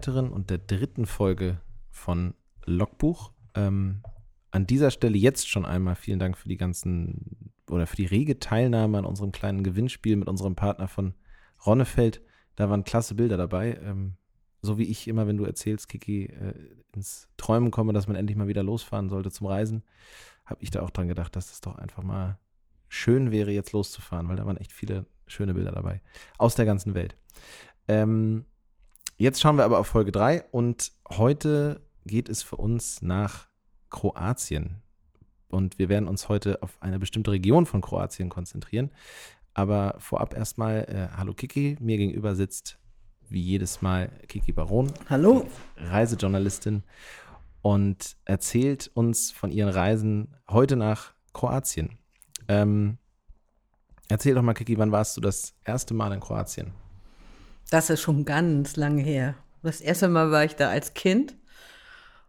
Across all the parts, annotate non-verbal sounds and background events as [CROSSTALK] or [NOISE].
Weiteren und der dritten Folge von Logbuch. Ähm, an dieser Stelle jetzt schon einmal vielen Dank für die ganzen oder für die rege Teilnahme an unserem kleinen Gewinnspiel mit unserem Partner von Ronnefeld. Da waren klasse Bilder dabei. Ähm, so wie ich immer, wenn du erzählst, Kiki, äh, ins Träumen komme, dass man endlich mal wieder losfahren sollte zum Reisen, habe ich da auch dran gedacht, dass es doch einfach mal schön wäre, jetzt loszufahren, weil da waren echt viele schöne Bilder dabei. Aus der ganzen Welt. Ähm, jetzt schauen wir aber auf Folge 3 und heute geht es für uns nach Kroatien. Und wir werden uns heute auf eine bestimmte Region von Kroatien konzentrieren. Aber vorab erstmal, äh, hallo Kiki, mir gegenüber sitzt wie jedes Mal Kiki Baron. Hallo. Reisejournalistin und erzählt uns von ihren Reisen heute nach Kroatien. Ähm, erzähl doch mal, Kiki, wann warst du das erste Mal in Kroatien? Das ist schon ganz lange her. Das erste Mal war ich da als Kind,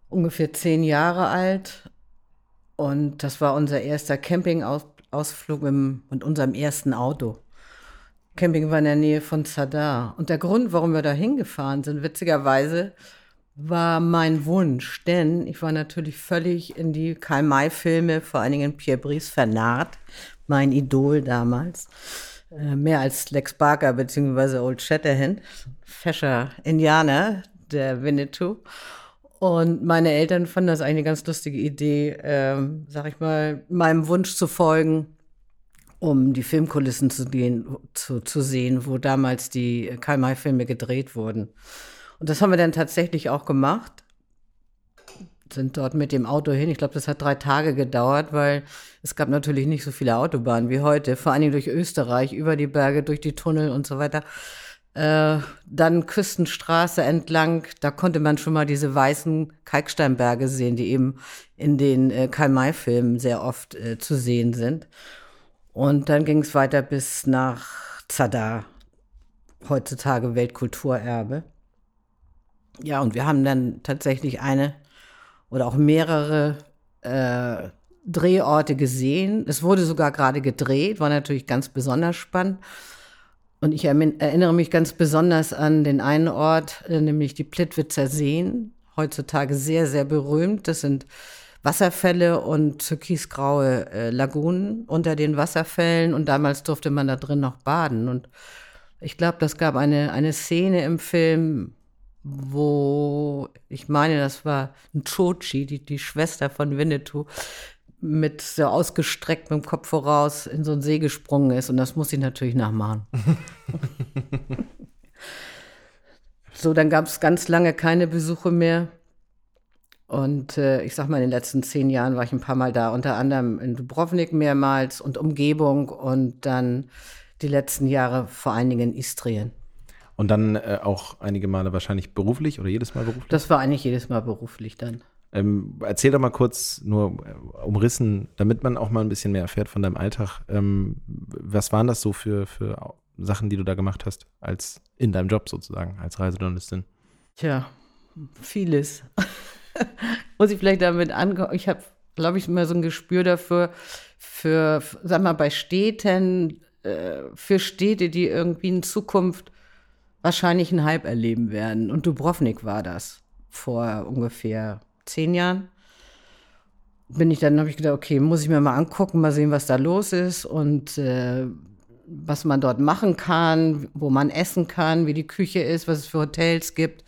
ungefähr zehn Jahre alt. Und das war unser erster Campingausflug mit unserem ersten Auto. Camping war in der Nähe von Zadar. Und der Grund, warum wir da hingefahren sind, witzigerweise, war mein Wunsch, denn ich war natürlich völlig in die Karl-May-Filme, vor allen Dingen Pierre Brice, vernarrt, mein Idol damals. Äh, mehr als Lex Barker bzw. Old Shatterhand, fescher Indianer, der Winnetou. Und meine Eltern fanden das eigentlich eine ganz lustige Idee, ähm, sag ich mal, meinem Wunsch zu folgen, um die Filmkulissen zu, gehen, zu, zu sehen, wo damals die Karl-May-Filme gedreht wurden. Und das haben wir dann tatsächlich auch gemacht. Sind dort mit dem Auto hin. Ich glaube, das hat drei Tage gedauert, weil es gab natürlich nicht so viele Autobahnen wie heute. Vor allen Dingen durch Österreich, über die Berge, durch die Tunnel und so weiter. Äh, dann Küstenstraße entlang, da konnte man schon mal diese weißen Kalksteinberge sehen, die eben in den äh, Karl-May-Filmen sehr oft äh, zu sehen sind. Und dann ging es weiter bis nach Zadar, heutzutage Weltkulturerbe. Ja, und wir haben dann tatsächlich eine oder auch mehrere äh, Drehorte gesehen. Es wurde sogar gerade gedreht, war natürlich ganz besonders spannend. Und ich erinnere mich ganz besonders an den einen Ort, äh, nämlich die Plitwitzer Seen, heutzutage sehr, sehr berühmt. Das sind Wasserfälle und türkisgraue äh, Lagunen unter den Wasserfällen. Und damals durfte man da drin noch baden. Und ich glaube, das gab eine, eine Szene im Film, wo ich meine, das war ein Chochi, die, die Schwester von Winnetou, mit so ausgestrecktem Kopf voraus in so einen See gesprungen ist. Und das muss ich natürlich nachmachen. [LAUGHS] so, dann gab es ganz lange keine Besuche mehr. Und äh, ich sag mal, in den letzten zehn Jahren war ich ein paar Mal da, unter anderem in Dubrovnik mehrmals und Umgebung und dann die letzten Jahre vor allen Dingen in Istrien. Und dann äh, auch einige Male wahrscheinlich beruflich oder jedes Mal beruflich? Das war eigentlich jedes Mal beruflich dann. Ähm, erzähl doch mal kurz, nur äh, umrissen, damit man auch mal ein bisschen mehr erfährt von deinem Alltag. Ähm, was waren das so für, für Sachen, die du da gemacht hast, als in deinem Job sozusagen, als Reisejournalistin? Tja, vieles. [LAUGHS] Muss ich vielleicht damit angehen? Ich habe, glaube ich, immer so ein Gespür dafür, für, sag mal, bei Städten, äh, für Städte, die irgendwie in Zukunft wahrscheinlich einen Hype erleben werden. Und Dubrovnik war das vor ungefähr zehn Jahren. Bin ich dann, habe ich gedacht, okay, muss ich mir mal angucken, mal sehen, was da los ist und äh, was man dort machen kann, wo man essen kann, wie die Küche ist, was es für Hotels gibt.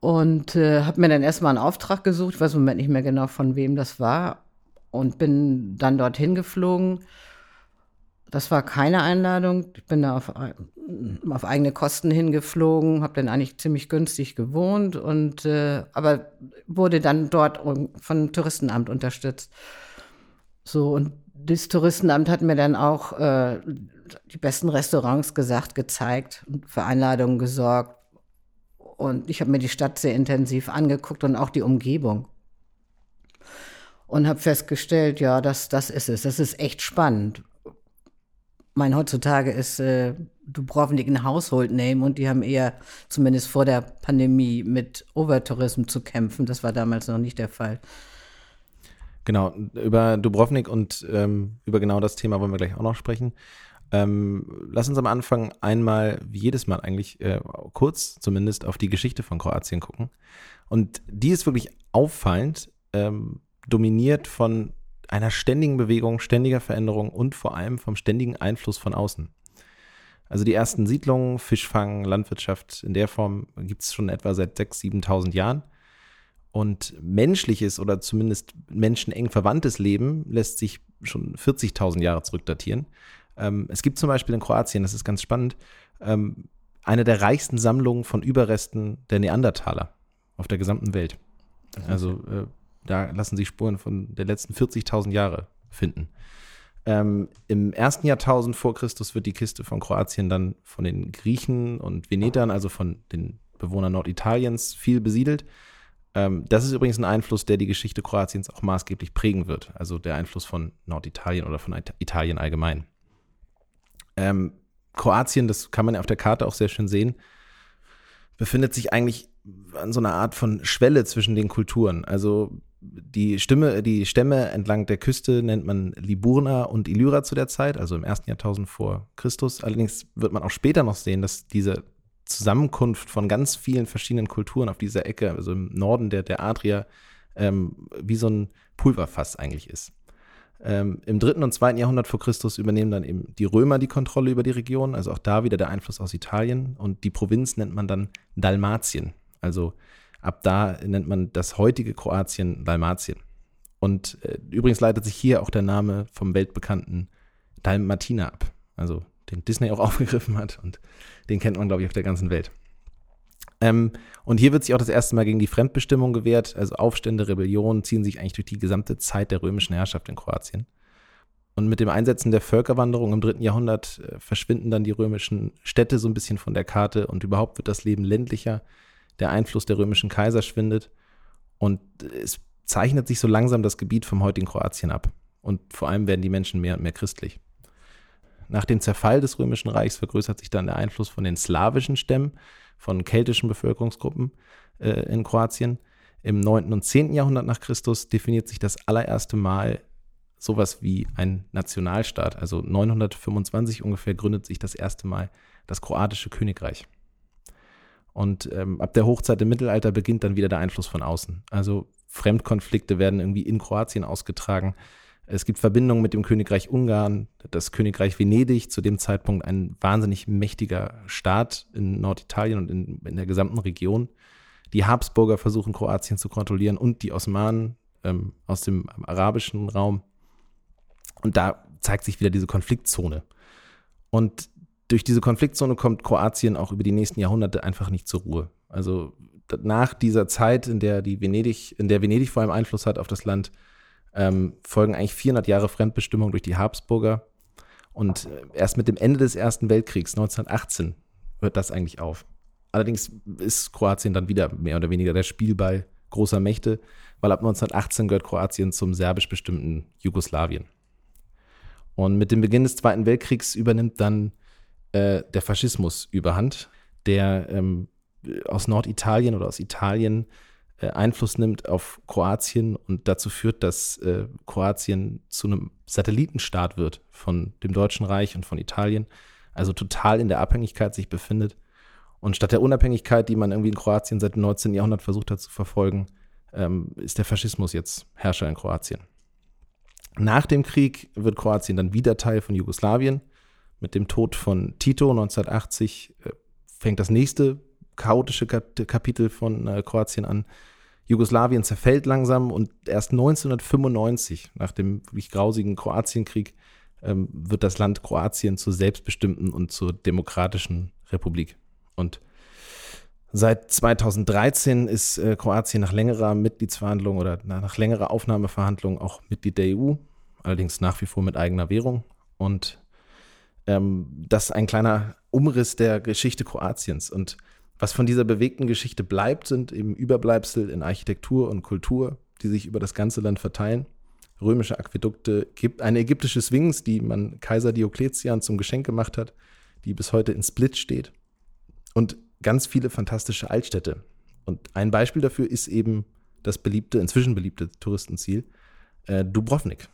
Und äh, habe mir dann erstmal einen Auftrag gesucht, ich weiß im Moment nicht mehr genau, von wem das war. Und bin dann dorthin geflogen das war keine Einladung. Ich bin da auf, auf eigene Kosten hingeflogen, habe dann eigentlich ziemlich günstig gewohnt und äh, aber wurde dann dort von Touristenamt unterstützt. So und das Touristenamt hat mir dann auch äh, die besten Restaurants gesagt, gezeigt und für Einladungen gesorgt. Und ich habe mir die Stadt sehr intensiv angeguckt und auch die Umgebung. Und habe festgestellt, ja, das, das ist es. Das ist echt spannend mein, heutzutage ist äh, Dubrovnik ein Household Name und die haben eher, zumindest vor der Pandemie, mit Overtourism zu kämpfen. Das war damals noch nicht der Fall. Genau, über Dubrovnik und ähm, über genau das Thema wollen wir gleich auch noch sprechen. Ähm, lass uns am Anfang einmal, wie jedes Mal eigentlich, äh, kurz zumindest auf die Geschichte von Kroatien gucken. Und die ist wirklich auffallend, ähm, dominiert von einer ständigen Bewegung, ständiger Veränderung und vor allem vom ständigen Einfluss von außen. Also die ersten Siedlungen, Fischfang, Landwirtschaft in der Form gibt es schon etwa seit 6.000, 7.000 Jahren. Und menschliches oder zumindest menscheneng verwandtes Leben lässt sich schon 40.000 Jahre zurückdatieren. Ähm, es gibt zum Beispiel in Kroatien, das ist ganz spannend, ähm, eine der reichsten Sammlungen von Überresten der Neandertaler auf der gesamten Welt. Also äh, da lassen sich Spuren von der letzten 40.000 Jahre finden. Ähm, Im ersten Jahrtausend vor Christus wird die Kiste von Kroatien dann von den Griechen und Venetern, also von den Bewohnern Norditaliens, viel besiedelt. Ähm, das ist übrigens ein Einfluss, der die Geschichte Kroatiens auch maßgeblich prägen wird. Also der Einfluss von Norditalien oder von Italien allgemein. Ähm, Kroatien, das kann man ja auf der Karte auch sehr schön sehen, befindet sich eigentlich an so einer Art von Schwelle zwischen den Kulturen. Also die Stimme, die Stämme entlang der Küste nennt man Liburna und Illyra zu der Zeit, also im ersten Jahrtausend vor Christus. Allerdings wird man auch später noch sehen, dass diese Zusammenkunft von ganz vielen verschiedenen Kulturen auf dieser Ecke, also im Norden der, der Adria, ähm, wie so ein Pulverfass eigentlich ist. Ähm, Im dritten und zweiten Jahrhundert vor Christus übernehmen dann eben die Römer die Kontrolle über die Region, also auch da wieder der Einfluss aus Italien. Und die Provinz nennt man dann Dalmatien. Also ab da nennt man das heutige Kroatien Dalmatien. Und äh, übrigens leitet sich hier auch der Name vom weltbekannten Dalmatina ab. Also den Disney auch [LAUGHS] aufgegriffen hat und den kennt man, glaube ich, auf der ganzen Welt. Ähm, und hier wird sich auch das erste Mal gegen die Fremdbestimmung gewehrt. Also Aufstände, Rebellionen ziehen sich eigentlich durch die gesamte Zeit der römischen Herrschaft in Kroatien. Und mit dem Einsetzen der Völkerwanderung im dritten Jahrhundert äh, verschwinden dann die römischen Städte so ein bisschen von der Karte und überhaupt wird das Leben ländlicher. Der Einfluss der römischen Kaiser schwindet und es zeichnet sich so langsam das Gebiet vom heutigen Kroatien ab. Und vor allem werden die Menschen mehr und mehr christlich. Nach dem Zerfall des Römischen Reichs vergrößert sich dann der Einfluss von den slawischen Stämmen, von keltischen Bevölkerungsgruppen äh, in Kroatien. Im 9. und 10. Jahrhundert nach Christus definiert sich das allererste Mal sowas wie ein Nationalstaat. Also 925 ungefähr gründet sich das erste Mal das kroatische Königreich. Und ähm, ab der Hochzeit im Mittelalter beginnt dann wieder der Einfluss von außen. Also Fremdkonflikte werden irgendwie in Kroatien ausgetragen. Es gibt Verbindungen mit dem Königreich Ungarn, das Königreich Venedig, zu dem Zeitpunkt ein wahnsinnig mächtiger Staat in Norditalien und in, in der gesamten Region. Die Habsburger versuchen Kroatien zu kontrollieren und die Osmanen ähm, aus dem arabischen Raum. Und da zeigt sich wieder diese Konfliktzone. Und durch diese Konfliktzone kommt Kroatien auch über die nächsten Jahrhunderte einfach nicht zur Ruhe. Also nach dieser Zeit, in der die Venedig, in der Venedig vor allem Einfluss hat auf das Land, ähm, folgen eigentlich 400 Jahre Fremdbestimmung durch die Habsburger. Und äh, erst mit dem Ende des Ersten Weltkriegs, 1918, hört das eigentlich auf. Allerdings ist Kroatien dann wieder mehr oder weniger der Spielball großer Mächte, weil ab 1918 gehört Kroatien zum serbisch bestimmten Jugoslawien. Und mit dem Beginn des Zweiten Weltkriegs übernimmt dann äh, der Faschismus überhand, der ähm, aus Norditalien oder aus Italien äh, Einfluss nimmt auf Kroatien und dazu führt, dass äh, Kroatien zu einem Satellitenstaat wird von dem Deutschen Reich und von Italien, also total in der Abhängigkeit sich befindet. Und statt der Unabhängigkeit, die man irgendwie in Kroatien seit dem 19. Jahrhundert versucht hat zu verfolgen, ähm, ist der Faschismus jetzt Herrscher in Kroatien. Nach dem Krieg wird Kroatien dann wieder Teil von Jugoslawien. Mit dem Tod von Tito 1980 äh, fängt das nächste chaotische Kapitel von äh, Kroatien an. Jugoslawien zerfällt langsam und erst 1995, nach dem wirklich grausigen Kroatienkrieg, ähm, wird das Land Kroatien zur selbstbestimmten und zur demokratischen Republik. Und seit 2013 ist äh, Kroatien nach längerer Mitgliedsverhandlung oder nach längerer Aufnahmeverhandlung auch Mitglied der EU, allerdings nach wie vor mit eigener Währung. Und ähm, das ein kleiner Umriss der Geschichte Kroatiens. Und was von dieser bewegten Geschichte bleibt, sind eben Überbleibsel in Architektur und Kultur, die sich über das ganze Land verteilen. Römische Aquädukte, eine ägyptische Sphinx, die man Kaiser Diokletian zum Geschenk gemacht hat, die bis heute in Split steht. Und ganz viele fantastische Altstädte. Und ein Beispiel dafür ist eben das beliebte, inzwischen beliebte Touristenziel, äh, Dubrovnik.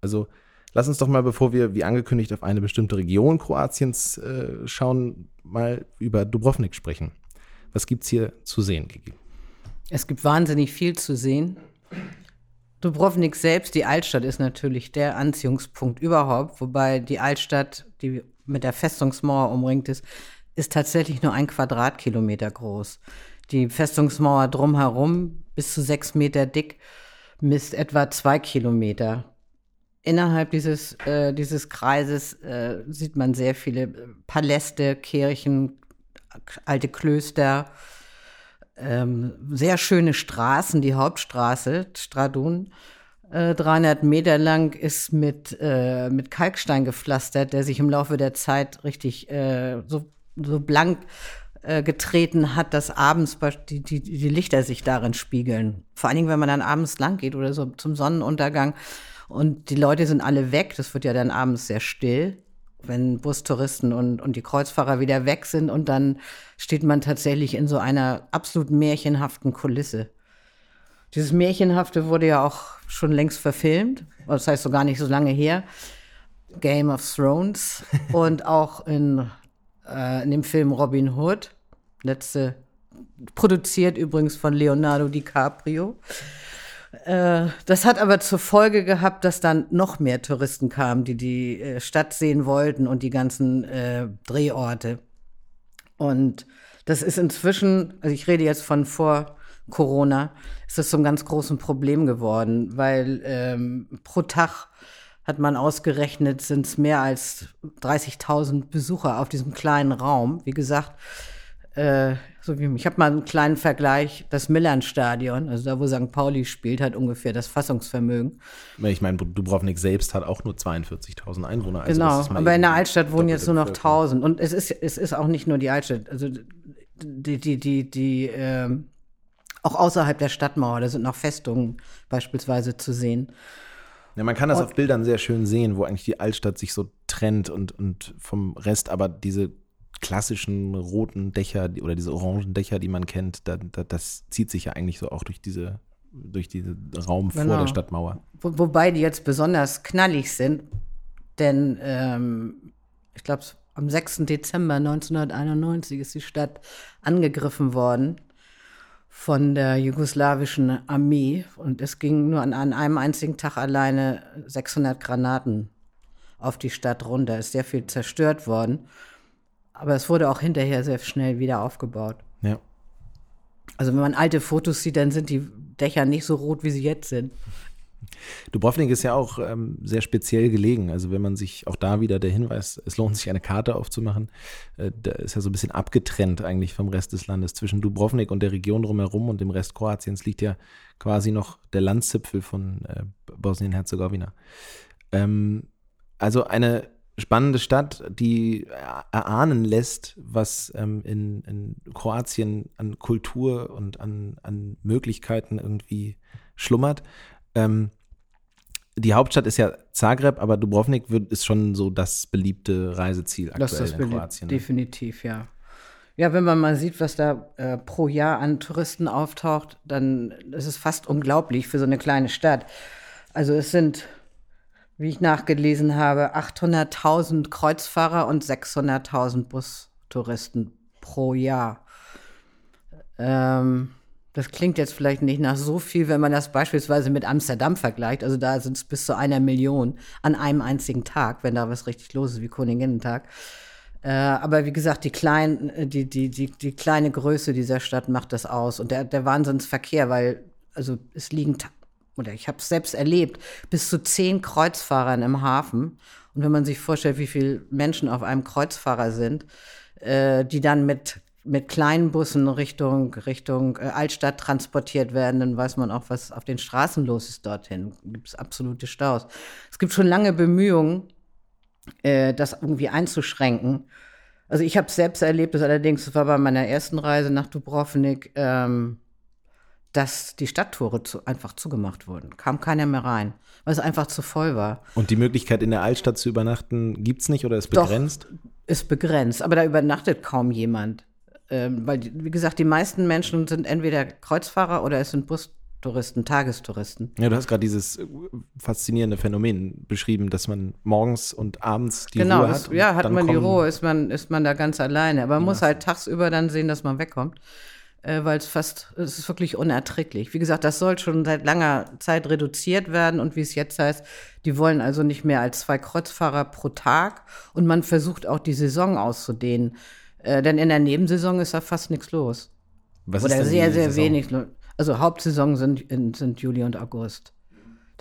Also Lass uns doch mal, bevor wir wie angekündigt auf eine bestimmte Region Kroatiens äh, schauen, mal über Dubrovnik sprechen. Was gibt es hier zu sehen, Gigi? Es gibt wahnsinnig viel zu sehen. Dubrovnik selbst, die Altstadt, ist natürlich der Anziehungspunkt überhaupt, wobei die Altstadt, die mit der Festungsmauer umringt ist, ist tatsächlich nur ein Quadratkilometer groß. Die Festungsmauer drumherum, bis zu sechs Meter dick, misst etwa zwei Kilometer. Innerhalb dieses, äh, dieses Kreises äh, sieht man sehr viele Paläste, Kirchen, alte Klöster, ähm, sehr schöne Straßen. Die Hauptstraße, Stradun, äh, 300 Meter lang, ist mit, äh, mit Kalkstein gepflastert, der sich im Laufe der Zeit richtig äh, so, so blank äh, getreten hat, dass abends die, die, die Lichter sich darin spiegeln. Vor allen Dingen, wenn man dann abends lang geht oder so zum Sonnenuntergang und die Leute sind alle weg, das wird ja dann abends sehr still, wenn Bustouristen und, und die Kreuzfahrer wieder weg sind und dann steht man tatsächlich in so einer absolut märchenhaften Kulisse. Dieses Märchenhafte wurde ja auch schon längst verfilmt, das heißt so gar nicht so lange her. Game of Thrones [LAUGHS] und auch in äh, in dem Film Robin Hood. Letzte, produziert übrigens von Leonardo DiCaprio. Äh, das hat aber zur Folge gehabt, dass dann noch mehr Touristen kamen, die die äh, Stadt sehen wollten und die ganzen äh, Drehorte. Und das ist inzwischen, also ich rede jetzt von vor Corona, ist das zum ganz großen Problem geworden, weil ähm, pro Tag hat man ausgerechnet, sind es mehr als 30.000 Besucher auf diesem kleinen Raum. Wie gesagt, äh, so wie, ich habe mal einen kleinen Vergleich, das Millern-Stadion, also da, wo St. Pauli spielt, hat ungefähr das Fassungsvermögen. Ich meine, Dubrovnik selbst hat auch nur 42.000 Einwohner. Also genau, aber in der Altstadt wohnen jetzt nur noch 1.000. Und es ist, es ist auch nicht nur die Altstadt, also die, die, die, die äh, auch außerhalb der Stadtmauer, da sind noch Festungen beispielsweise zu sehen. Ja, man kann das und, auf Bildern sehr schön sehen, wo eigentlich die Altstadt sich so trennt und, und vom Rest, aber diese klassischen roten Dächer oder diese orangen Dächer, die man kennt, da, da, das zieht sich ja eigentlich so auch durch diese durch diesen Raum genau. vor der Stadtmauer. Wo, wobei die jetzt besonders knallig sind, denn ähm, ich glaube, am 6. Dezember 1991 ist die Stadt angegriffen worden von der jugoslawischen Armee und es ging nur an, an, einem einzigen Tag alleine 600 Granaten auf die Stadt runter. Es ist sehr viel zerstört worden, aber es wurde auch hinterher sehr schnell wieder aufgebaut. Ja. Also wenn man alte Fotos sieht, dann sind die Dächer nicht so rot, wie sie jetzt sind. Dubrovnik ist ja auch ähm, sehr speziell gelegen. Also wenn man sich auch da wieder der Hinweis, es lohnt sich eine Karte aufzumachen, äh, da ist ja so ein bisschen abgetrennt eigentlich vom Rest des Landes. Zwischen Dubrovnik und der Region drumherum und dem Rest Kroatiens liegt ja quasi noch der Landzipfel von äh, Bosnien-Herzegowina. Ähm, also eine spannende Stadt, die erahnen lässt, was ähm, in, in, Kroatien an Kultur und an, an Möglichkeiten irgendwie schlummert. Ähm, die Hauptstadt ist ja Zagreb, aber Dubrovnik wird, ist schon so das beliebte Reiseziel aktuell das ist das in Kroatien. Ne? Definitiv, ja. Ja, wenn man mal sieht, was da äh, pro Jahr an Touristen auftaucht, dann ist es fast unglaublich für so eine kleine Stadt. Also es sind, wie ich nachgelesen habe, 800.000 Kreuzfahrer und 600.000 Bustouristen pro Jahr. Ähm, das klingt jetzt vielleicht nicht nach so viel, wenn man das beispielsweise mit Amsterdam vergleicht. Also da sind es bis zu einer Million an einem einzigen Tag, wenn da was richtig los ist, wie Königinnentag. Äh, aber wie gesagt, die, klein, äh, die, die, die, die kleine Größe dieser Stadt macht das aus. Und der, der Wahnsinnsverkehr, weil, also es liegen, oder ich habe es selbst erlebt, bis zu zehn Kreuzfahrern im Hafen. Und wenn man sich vorstellt, wie viele Menschen auf einem Kreuzfahrer sind, äh, die dann mit mit kleinen Bussen Richtung, Richtung äh, Altstadt transportiert werden, dann weiß man auch, was auf den Straßen los ist dorthin. Gibt es absolute Staus. Es gibt schon lange Bemühungen, äh, das irgendwie einzuschränken. Also ich habe es selbst erlebt, das allerdings, das war bei meiner ersten Reise nach Dubrovnik, ähm, dass die Stadttore zu, einfach zugemacht wurden. Kam keiner mehr rein, weil es einfach zu voll war. Und die Möglichkeit, in der Altstadt zu übernachten, gibt es nicht oder ist begrenzt? Doch, ist begrenzt, aber da übernachtet kaum jemand. Ähm, weil, wie gesagt, die meisten Menschen sind entweder Kreuzfahrer oder es sind Bus, Touristen, Tagestouristen. Ja, du hast gerade dieses faszinierende Phänomen beschrieben, dass man morgens und abends die genau, Ruhe hat. ja, hat man die Ruhe, ist man, ist man da ganz alleine. Aber man muss halt tagsüber dann sehen, dass man wegkommt. Äh, Weil es fast, es ist wirklich unerträglich. Wie gesagt, das soll schon seit langer Zeit reduziert werden und wie es jetzt heißt, die wollen also nicht mehr als zwei Kreuzfahrer pro Tag und man versucht auch die Saison auszudehnen. Äh, denn in der Nebensaison ist da fast nichts los. Was ist Oder sehr, sehr Saison? wenig. Also Hauptsaison sind, in, sind Juli und August.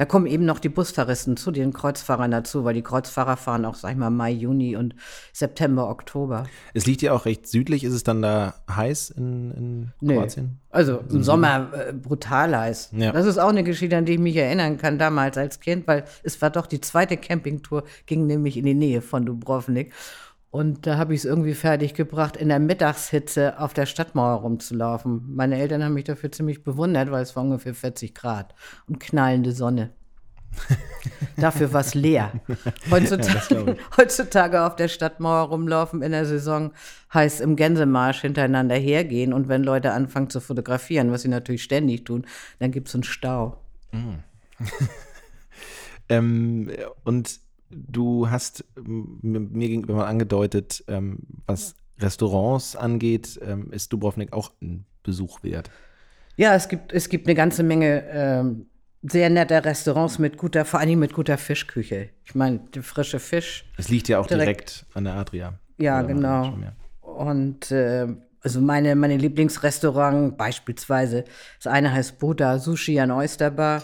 Da kommen eben noch die Bustouristen zu den Kreuzfahrern dazu, weil die Kreuzfahrer fahren auch, sag ich mal, Mai, Juni und September, Oktober. Es liegt ja auch recht südlich. Ist es dann da heiß in, in Nee. Kroatien? Also im Sommer äh, brutal heiß. Ja. Das ist auch eine Geschichte, an die ich mich erinnern kann, damals als Kind, weil es war doch die zweite Campingtour, ging nämlich in die Nähe von Dubrovnik. Und da habe ich es irgendwie fertig gebracht, in der Mittagshitze auf der Stadtmauer rumzulaufen. Meine Eltern haben mich dafür ziemlich bewundert, weil es war ungefähr 40 Grad und knallende Sonne. [LAUGHS] Dafür war es leer. Heutzutage, [LAUGHS] heutzutage auf der Stadtmauer rumlaufen in der Saison heißt im Gänsemarsch hintereinander hergehen. Und wenn Leute anfangen zu fotografieren, was sie natürlich ständig tun, dann gibt es einen Stau. [LAUGHS] Ähm, und du hast ähm, mir gegenüber mal angedeutet, ähm, was Restaurants angeht, ähm, ist Dubrovnik auch ein Besuch wert. Ja, es gibt, es gibt eine ganze Menge ähm, sehr nette Restaurants mit guter, vor allem mit guter Fischküche. Ich meine, der frische Fisch. Es liegt ja auch direkt, Direkt- an der Adria. Ja, genau. Und äh, also meine, meine Lieblingsrestaurant beispielsweise, das eine heißt Buddha Sushi an Oysterbar.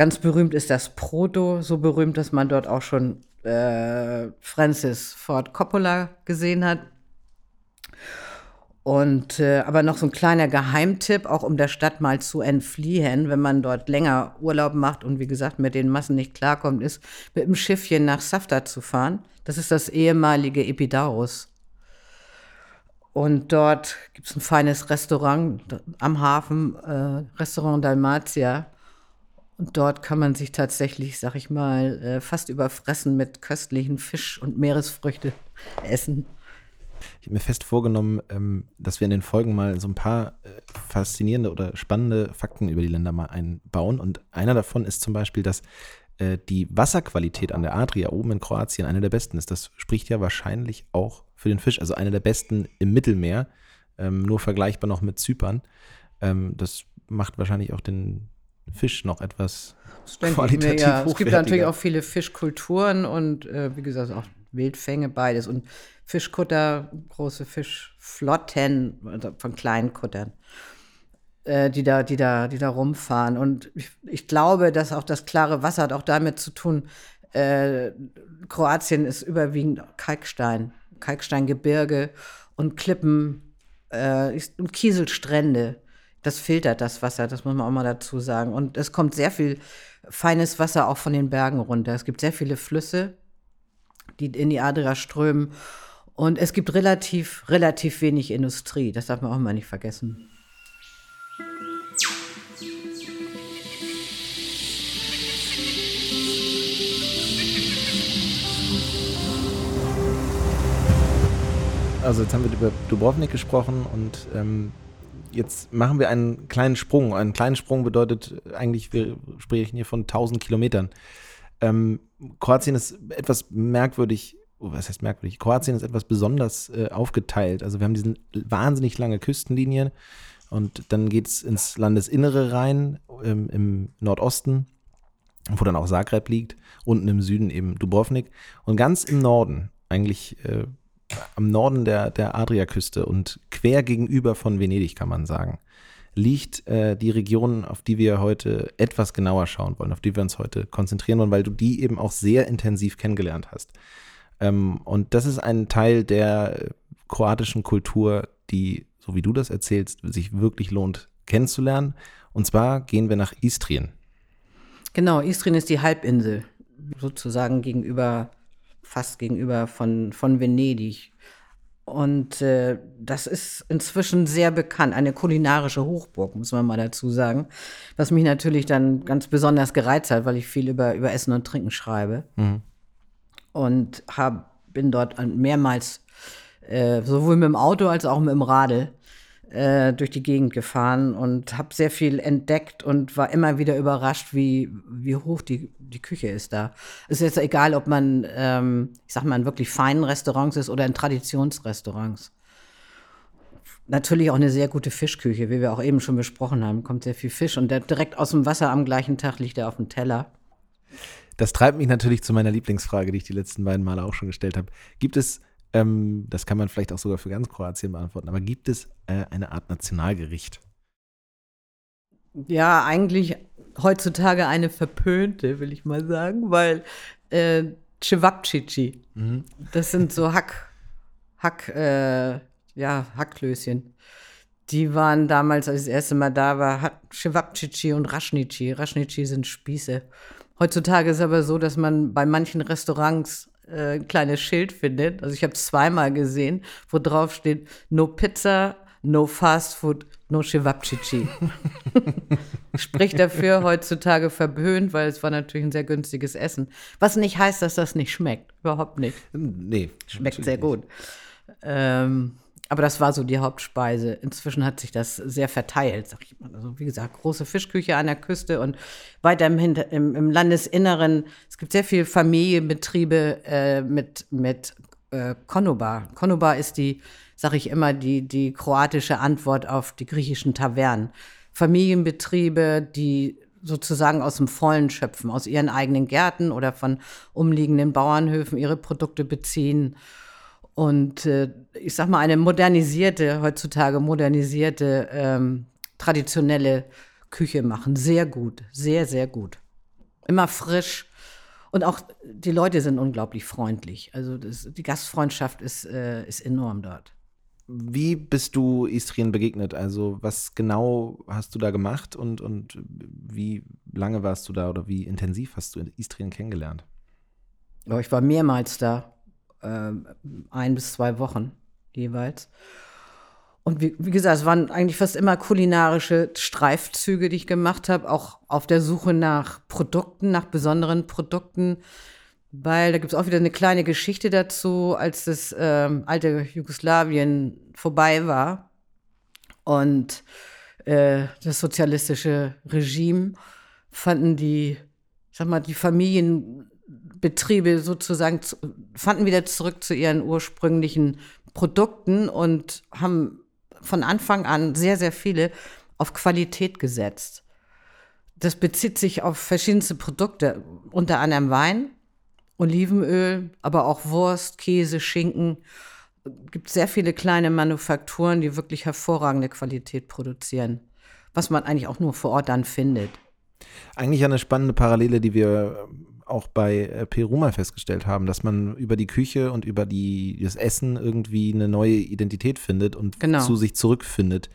Ganz berühmt ist das Proto, so berühmt, dass man dort auch schon äh, Francis Ford Coppola gesehen hat. Und äh, aber noch so ein kleiner Geheimtipp, auch um der Stadt mal zu entfliehen, wenn man dort länger Urlaub macht und wie gesagt mit den Massen nicht klarkommt, ist mit dem Schiffchen nach Safta zu fahren. Das ist das ehemalige Epidaurus. Und dort gibt es ein feines Restaurant am Hafen, äh, Restaurant Dalmatia. Und dort kann man sich tatsächlich, sag ich mal, äh, fast überfressen mit köstlichen Fisch und Meeresfrüchte essen. Ich habe mir fest vorgenommen, ähm, dass wir in den Folgen mal so ein paar äh, faszinierende oder spannende Fakten über die Länder mal einbauen. Und einer davon ist zum Beispiel, dass äh, die Wasserqualität an der Adria oben in Kroatien eine der besten ist. Das spricht ja wahrscheinlich auch für den Fisch, also eine der besten im Mittelmeer, ähm, nur vergleichbar noch mit Zypern. Ähm, das macht wahrscheinlich auch den Fisch noch etwas ich mir, qualitativ ja. Es gibt natürlich auch viele Fischkulturen und äh, wie gesagt auch Wildfänge, beides. Und Fischkutter, große Fischflotten also von kleinen Kuttern, äh, die, da, die, da, die da rumfahren. Und ich, ich glaube, dass auch das klare Wasser hat auch damit zu tun, äh, Kroatien ist überwiegend Kalkstein, Kalksteingebirge und Klippen äh, und Kieselstrände. Das filtert das Wasser, das muss man auch mal dazu sagen. Und es kommt sehr viel feines Wasser auch von den Bergen runter. Es gibt sehr viele Flüsse, die in die Adria strömen. Und es gibt relativ, relativ wenig Industrie. Das darf man auch mal nicht vergessen. Also jetzt haben wir über Dubrovnik gesprochen und ähm, jetzt machen wir einen kleinen Sprung. Ein kleiner Sprung bedeutet eigentlich, wir sprechen hier von 1000 Kilometern. Ähm, Kroatien ist etwas merkwürdig, oh, was heißt merkwürdig? Kroatien ist etwas besonders äh, aufgeteilt. Also wir haben diesen wahnsinnig lange Küstenlinie und dann geht es ins Landesinnere rein, ähm, im Nordosten, wo dann auch Zagreb liegt, unten im Süden eben Dubrovnik und ganz im Norden, eigentlich äh, am Norden der, der Adriaküste und quer gegenüber von Venedig, kann man sagen, liegt äh, die Region, auf die wir heute etwas genauer schauen wollen, auf die wir uns heute konzentrieren wollen, weil du die eben auch sehr intensiv kennengelernt hast. Ähm, und das ist ein Teil der äh, kroatischen Kultur, die, so wie du das erzählst, sich wirklich lohnt kennenzulernen. Und zwar gehen wir nach Istrien. Genau, Istrien ist die Halbinsel, sozusagen gegenüber, fast gegenüber von, von Venedig. Und äh, das ist inzwischen sehr bekannt, eine kulinarische Hochburg, muss man mal dazu sagen. Was mich natürlich dann ganz besonders gereizt hat, weil ich viel über, über Essen und Trinken schreibe. Und hab, bin dort mehrmals äh, sowohl mit dem Auto als auch mit dem Radl äh, durch die Gegend gefahren und habe sehr viel entdeckt und war immer wieder überrascht, wie, wie hoch die, die Küche ist da. Es ist jetzt egal, ob man, ähm, ich sag mal, in wirklich feinen Restaurants ist oder in Traditionsrestaurants. Natürlich auch eine sehr gute Fischküche, wie wir auch eben schon besprochen haben. Kommt sehr viel Fisch und der direkt aus dem Wasser am gleichen Tag liegt er auf dem Teller. Das treibt mich natürlich zu meiner Lieblingsfrage, die ich die letzten beiden Male auch schon gestellt habe. Gibt es, ähm, das kann man vielleicht auch sogar für ganz Kroatien beantworten, aber gibt es äh, eine Art Nationalgericht? Ja, eigentlich heutzutage eine verpönte, will ich mal sagen, weil äh, Cevapcici, mhm. das sind so Hack, Hack, äh, ja, Hackklößchen. Die waren damals, als ich das erste Mal da war, Cevapcici und Raschnici. Raschnici sind Spieße. Heutzutage ist es aber so, dass man bei manchen Restaurants äh, ein kleines Schild findet. Also ich habe es zweimal gesehen, wo drauf steht, no Pizza, no Fast Food, no Cevapcici. [LAUGHS] Spricht dafür heutzutage verböhnt, weil es war natürlich ein sehr günstiges Essen. Was nicht heißt, dass das nicht schmeckt. Überhaupt nicht. Nee. Schmeckt sehr gut. Ähm, aber das war so die Hauptspeise. Inzwischen hat sich das sehr verteilt, sag ich mal. Also wie gesagt, große Fischküche an der Küste und weiter im, Hinter im, im Landesinneren. Es gibt sehr viele Familienbetriebe äh, mit, mit äh, Konoba. Konoba ist die, sag ich immer, die, die kroatische Antwort auf die griechischen Tavernen. Familienbetriebe, die sozusagen aus dem Vollen schöpfen, aus ihren eigenen Gärten oder von umliegenden Bauernhöfen ihre Produkte beziehen und äh, ich sag mal, eine modernisierte, heutzutage modernisierte, ähm, traditionelle Küche machen. Sehr gut, sehr, sehr gut. Immer frisch. Und auch die Leute sind unglaublich freundlich. Also das, die Gastfreundschaft ist, äh, ist enorm dort. Wie bist du Istrien begegnet? Also was genau hast du da gemacht und, und wie lange warst du da oder wie intensiv hast du Istrien kennengelernt? Oh, ich war mehrmals da äh, ein bis zwei Wochen jeweils. Und wie, wie, gesagt, es waren eigentlich fast immer kulinarische Streifzüge, die ich gemacht habe, auch auf der Suche nach Produkten, nach besonderen Produkten, weil da gibt es auch wieder eine kleine Geschichte dazu, als das ähm, alte Jugoslawien vorbei war und äh, das sozialistische Regime fanden die, sag mal, die Familien Betriebe sozusagen fanden wieder zurück zu ihren ursprünglichen Produkten und haben von Anfang an sehr, sehr viele auf Qualität gesetzt. Das bezieht sich auf verschiedenste Produkte, unter anderem Wein, Olivenöl, aber auch Wurst, Käse, Schinken. Es gibt sehr viele kleine Manufakturen, die wirklich hervorragende Qualität produzieren, was man eigentlich auch nur vor Ort dann findet. Eigentlich eine spannende Parallele, die wir auch bei äh, Peru mal festgestellt haben, dass man über die Küche und über die, das Essen irgendwie eine neue Identität findet und genau. zu sich zurückfindet.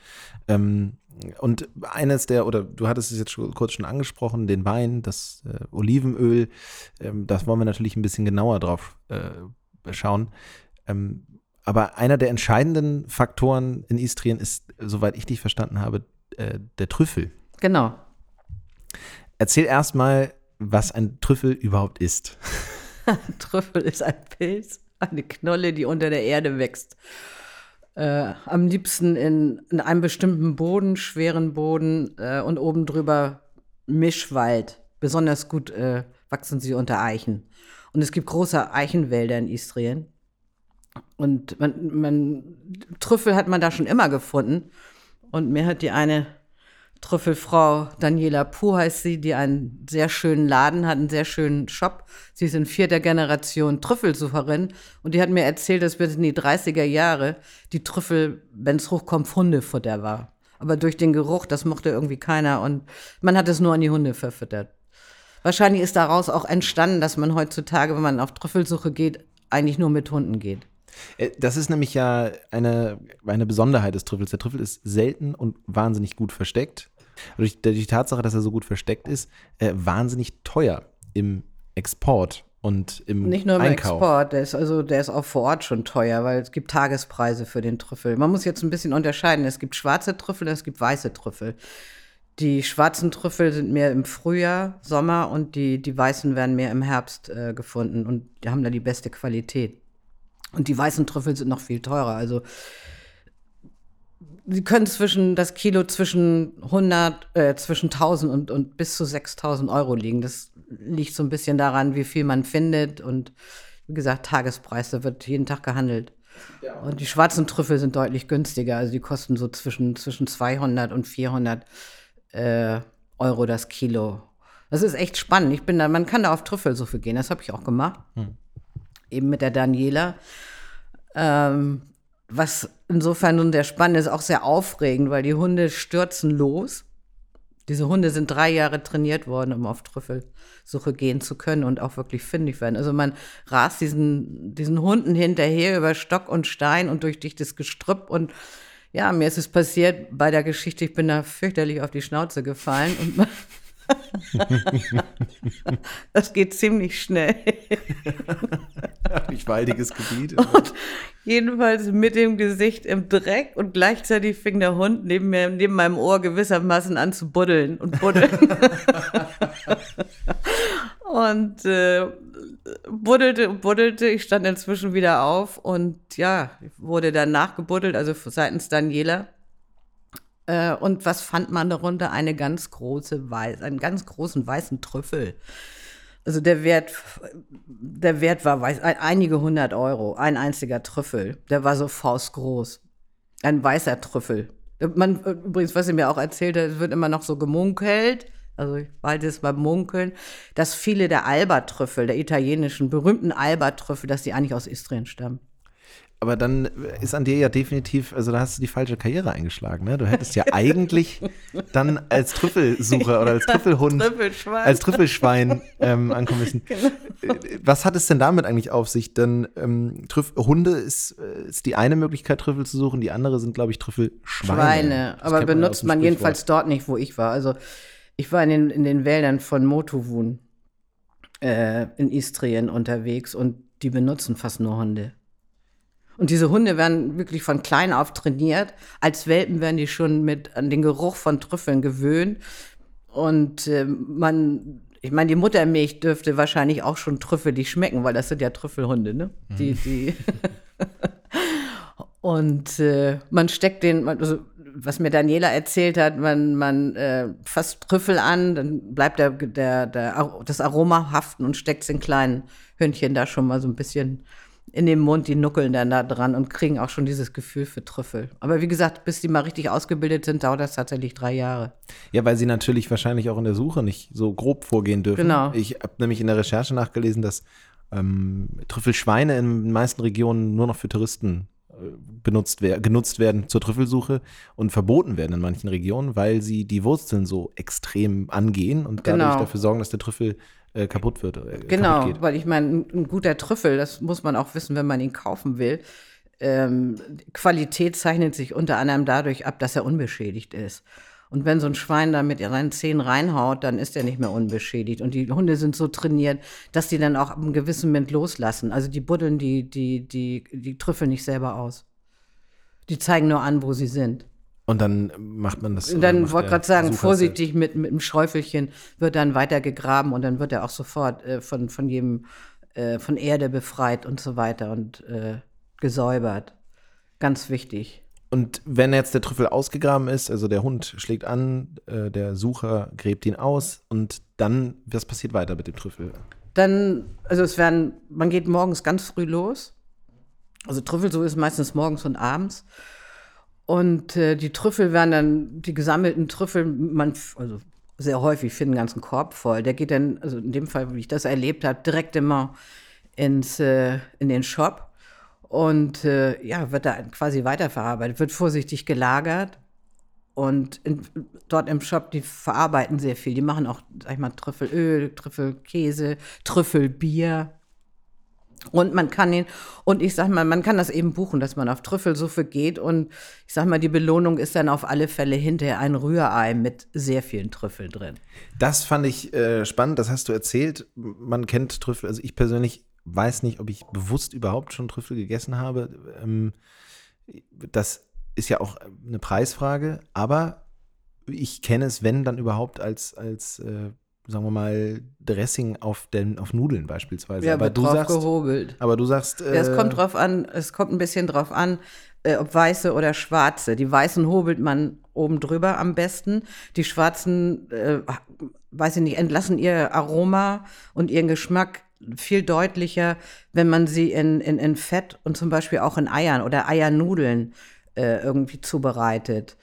Ähm, und eines der, oder du hattest es jetzt schon, kurz schon angesprochen, den Wein, das äh, Olivenöl, ähm, das wollen wir natürlich ein bisschen genauer drauf äh, schauen. Ähm, aber einer der entscheidenden Faktoren in Istrien ist, soweit ich dich verstanden habe, äh, der Trüffel. Genau. Erzähl erstmal, was ein Trüffel überhaupt ist. [LAUGHS] Trüffel ist ein Pilz, eine Knolle, die unter der Erde wächst. Äh, am liebsten in, in, einem bestimmten Boden, schweren Boden äh, und oben drüber Mischwald. Besonders gut äh, wachsen sie unter Eichen. Und es gibt große Eichenwälder in Istrien. Und man, man, Trüffel hat man da schon immer gefunden. Und mir hat die eine Trüffelfrau Daniela Puh heißt sie, die einen sehr schönen Laden hat, einen sehr schönen Shop. Sie ist in vierter Generation Trüffelsucherin und die hat mir erzählt, dass bis in die 30er Jahre die Trüffel, wenn es hochkommt, Hundefutter war. Aber durch den Geruch, das mochte irgendwie keiner und man hat es nur an die Hunde verfüttert. Wahrscheinlich ist daraus auch entstanden, dass man heutzutage, wenn man auf Trüffelsuche geht, eigentlich nur mit Hunden geht. Äh, das ist nämlich ja eine, eine Besonderheit des Trüffels. Der Trüffel ist selten und wahnsinnig gut versteckt durch, durch die Tatsache, dass er so gut versteckt ist, äh, wahnsinnig teuer im Export und im Nicht nur im Einkauf. Export, der ist also der ist auch vor Ort schon teuer, weil es gibt Tagespreise für den Trüffel. Man muss jetzt ein bisschen unterscheiden. Es gibt schwarze Trüffel, es gibt weiße Trüffel. Die schwarzen Trüffel sind mehr im Frühjahr, Sommer und die, die weißen werden mehr im Herbst äh, gefunden und die haben da die beste Qualität. Und die weißen Trüffel sind noch viel teurer. Also Sie können zwischen das Kilo zwischen 100, äh, zwischen 1000 und, und bis zu 6000 Euro liegen. Das liegt so ein bisschen daran, wie viel man findet und wie gesagt, Tagespreis, da wird jeden Tag gehandelt. Ja. Und die schwarzen Trüffel sind deutlich günstiger, also die kosten so zwischen, zwischen 200 und 400 äh, Euro das Kilo. Das ist echt spannend. Ich bin da, man kann da auf Trüffelsuche gehen, das habe ich auch gemacht. Hm. Eben mit der Daniela. Ähm, was insofern nun sehr spannend ist, auch sehr aufregend, weil die Hunde stürzen los. Diese Hunde sind drei Jahre trainiert worden, um auf Trüffelsuche gehen zu können und auch wirklich findig werden. Also man rast diesen, diesen Hunden hinterher über Stock und Stein und durch dichtes Gestrüpp und ja, mir ist es passiert bei der Geschichte, ich bin da fürchterlich auf die Schnauze gefallen und [LAUGHS] das geht ziemlich schnell. Nicht waldiges Gebiet. [LAUGHS] Und jedenfalls mit dem Gesicht im Dreck und gleichzeitig fing der Hund neben, mir, neben meinem Ohr gewissermaßen an zu buddeln und buddeln. [LAUGHS] und äh, buddelte und buddelte. Ich stand inzwischen wieder auf und ja, wurde dann nachgebuddelt, also seitens Daniela. Äh, und was fand man darunter? Eine ganz große Weiß, einen ganz großen weißen Trüffel. Also der Wert, der Wert war weiß, einige hundert Euro, ein einziger Trüffel. Der war so faustgroß. Ein weißer Trüffel. Man, übrigens, was sie mir auch erzählt hat, es wird immer noch so gemunkelt, also ich halte es beim Munkeln, dass viele der Alba-Trüffel, der italienischen berühmten Alba-Trüffel, dass die eigentlich aus Istrien stammen. Aber dann ist an dir ja definitiv, also da hast du die falsche Karriere eingeschlagen. Ne? Du hättest ja [LAUGHS] eigentlich dann als Trüffelsucher oder als Trüffelhund, als Trüffelschwein ähm, ankommen müssen. [LAUGHS] Genau. Was hat es denn damit eigentlich auf sich? Denn ähm, Trüff Hunde ist, äh, ist die eine Möglichkeit, Trüffel zu suchen, die andere sind, glaube ich, Trüffelschweine. Schweine, aber man benutzt man jedenfalls dort nicht, wo ich war. Also ich war in den, in den Wäldern von Motowun äh, in Istrien unterwegs und die benutzen fast nur Hunde. Und diese Hunde werden wirklich von klein auf trainiert. Als Welpen werden die schon mit an den Geruch von Trüffeln gewöhnt. Und äh, man, ich meine, die Muttermilch dürfte wahrscheinlich auch schon trüffelig schmecken, weil das sind ja Trüffelhunde, ne? Mhm. Die, die. [LAUGHS] und äh, man steckt den, also was mir Daniela erzählt hat, man, man äh, fasst Trüffel an, dann bleibt der, der, der, das Aroma haften und steckt es in kleinen Hündchen da schon mal so ein bisschen in den Mund, die nuckeln dann da dran und kriegen auch schon dieses Gefühl für Trüffel. Aber wie gesagt, bis die mal richtig ausgebildet sind, dauert das tatsächlich drei Jahre. Ja, weil sie natürlich wahrscheinlich auch in der Suche nicht so grob vorgehen dürfen. Genau. Ich habe nämlich in der Recherche nachgelesen, dass ähm, Trüffelschweine in den meisten Regionen nur noch für Touristen äh, benutzt wer genutzt werden zur Trüffelsuche und verboten werden in manchen Regionen, weil sie die Wurzeln so extrem angehen und dadurch genau. dafür sorgen, dass der Trüffel äh, kaputt wird. Äh, genau, kaputt weil ich meine, ein, guter Trüffel, das muss man auch wissen, wenn man ihn kaufen will. Ähm, Qualität zeichnet sich unter anderem dadurch ab, dass er unbeschädigt ist. Und wenn so ein Schwein da mit seinen Zähnen reinhaut, dann ist er nicht mehr unbeschädigt. Und die Hunde sind so trainiert, dass die dann auch ab einem gewissen Moment loslassen. Also die buddeln die, die, die, die Trüffel nicht selber aus. Die zeigen nur an, wo sie sind. Und dann macht man das. Und dann wollte gerade sagen, Sucher vorsichtig mit, mit dem Schäufelchen wird dann weiter gegraben und dann wird er auch sofort äh, von, von jedem, äh, von Erde befreit und so weiter und äh, gesäubert. Ganz wichtig. Und wenn jetzt der Trüffel ausgegraben ist, also der Hund schlägt an, äh, der Sucher gräbt ihn aus und dann, was passiert weiter mit dem Trüffel? Dann, also es werden, man geht morgens ganz früh los. Also Trüffel so ist meistens morgens und abends. Und äh, die Trüffel werden dann, die gesammelten Trüffel, man, also sehr häufig finden ganzen Korb voll. Der geht dann, also in dem Fall, wie ich das erlebt habe, direkt immer ins, äh, in den Shop und äh, ja, wird da quasi weiterverarbeitet, wird vorsichtig gelagert. Und in, dort im Shop, die verarbeiten sehr viel. Die machen auch, sag ich mal, Trüffelöl, Trüffelkäse, Trüffelbier. Und man kann ihn, und ich sag mal, man kann das eben buchen, dass man auf Trüffelsuppe geht. Und ich sag mal, die Belohnung ist dann auf alle Fälle hinterher ein Rührei mit sehr vielen Trüffeln drin. Das fand ich äh, spannend, das hast du erzählt. Man kennt Trüffel, also ich persönlich weiß nicht, ob ich bewusst überhaupt schon Trüffel gegessen habe. Ähm, das ist ja auch eine Preisfrage, aber ich kenne es, wenn dann überhaupt, als, als äh, sagen wir mal, Dressing auf, den, auf Nudeln beispielsweise. Ja, aber du sagst, gehobelt. aber du sagst, Ja, es äh, kommt drauf an, es kommt ein bisschen drauf an, äh, ob weiße oder schwarze. Die weißen hobelt man oben drüber am besten. Die schwarzen, äh, weiß ich nicht, entlassen ihr Aroma und ihren Geschmack viel deutlicher, wenn man sie in, in, in Fett und zum Beispiel auch in Eiern oder Eiernudeln äh, irgendwie zubereitet.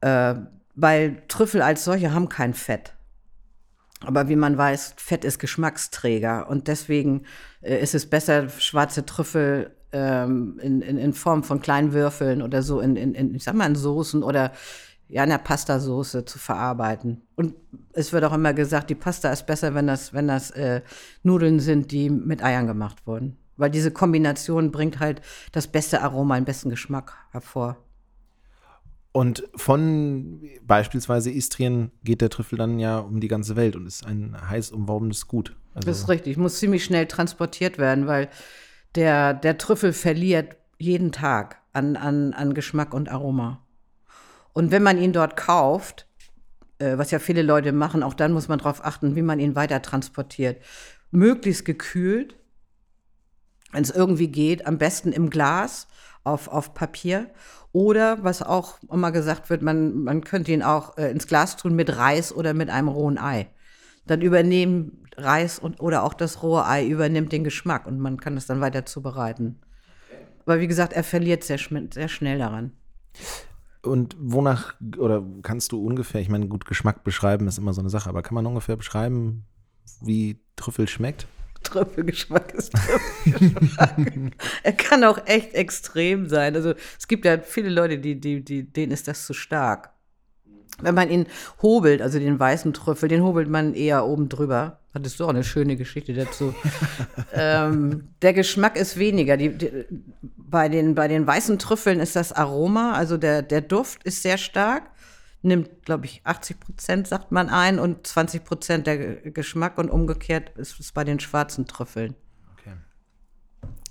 Äh, weil Trüffel als solche haben kein Fett. Aber wie man weiß, Fett ist Geschmacksträger und deswegen äh, ist es besser, schwarze Trüffel ähm, in, in, in Form von kleinen Würfeln oder so in, in, in ich sag mal, in Soßen oder ja, in der Pastasoße zu verarbeiten. Und es wird auch immer gesagt, die Pasta ist besser, wenn das, wenn das äh, Nudeln sind, die mit Eiern gemacht wurden. Weil diese Kombination bringt halt das beste Aroma, den besten Geschmack hervor. Und von beispielsweise Istrien geht der Trüffel dann ja um die ganze Welt und ist ein heiß umworbenes Gut. Also, Das ist richtig. Muss ziemlich schnell transportiert werden, weil der, der Trüffel verliert jeden Tag an, an, an Geschmack und Aroma. Und wenn man ihn dort kauft, äh, was ja viele Leute machen, auch dann muss man darauf achten, wie man ihn weiter transportiert. Möglichst gekühlt, wenn es irgendwie geht, am besten im Glas auf, auf Papier. Oder, was auch immer gesagt wird, man, man könnte ihn auch äh, ins Glas tun mit Reis oder mit einem rohen Ei. Dann übernehmen Reis und, oder auch das rohe Ei übernimmt den Geschmack und man kann es dann weiter zubereiten. Aber wie gesagt, er verliert sehr, sehr schnell daran. Und wonach, oder kannst du ungefähr, ich meine, gut, Geschmack beschreiben ist immer so eine Sache, aber kann man ungefähr beschreiben, wie Trüffel schmeckt? Trüffelgeschmack [LAUGHS] ist Trüffelgeschmack. er kann auch echt extrem sein. Also es gibt ja viele Leute, die, die, die, denen ist das zu stark. Wenn man ihn hobelt, also den weißen Trüffel, den hobelt man eher oben drüber. Hattest du auch eine schöne Geschichte dazu. [LAUGHS] ähm, der Geschmack ist weniger. Die, die, bei, den, bei den weißen Trüffeln ist das Aroma, also der, der Duft ist sehr stark. Nimmt, glaube ich, 80 Prozent, sagt man ein, und 20 Prozent der Ge- Geschmack und umgekehrt ist es bei den schwarzen Trüffeln. Okay.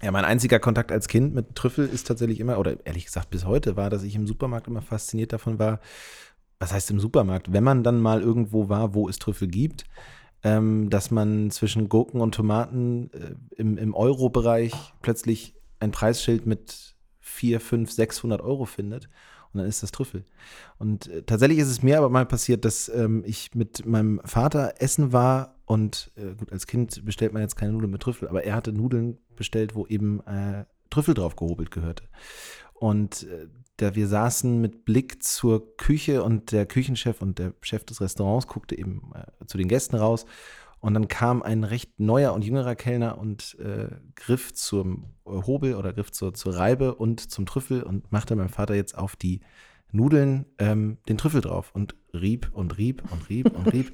Ja, mein einziger Kontakt als Kind mit Trüffel ist tatsächlich immer, oder ehrlich gesagt bis heute, war, dass ich im Supermarkt immer fasziniert davon war, was heißt im Supermarkt, wenn man dann mal irgendwo war, wo es Trüffel gibt, ähm, dass man zwischen Gurken und Tomaten äh, im, im Euro-Bereich plötzlich ein Preisschild mit 4, 5, 600 Euro findet. Und dann ist das Trüffel. Und äh, tatsächlich ist es mir aber mal passiert, dass ähm, ich mit meinem Vater essen war und äh, gut, als Kind bestellt man jetzt keine Nudeln mit Trüffel, aber er hatte Nudeln bestellt, wo eben äh, Trüffel drauf gehobelt gehörte. Und äh, da wir saßen mit Blick zur Küche und der Küchenchef und der Chef des Restaurants guckte eben äh, zu den Gästen raus. Und dann kam ein recht neuer und jüngerer Kellner und äh, griff zum Hobel oder griff zur, zur Reibe und zum Trüffel und machte meinem Vater jetzt auf die Nudeln ähm, den Trüffel drauf und rieb und rieb und rieb und rieb.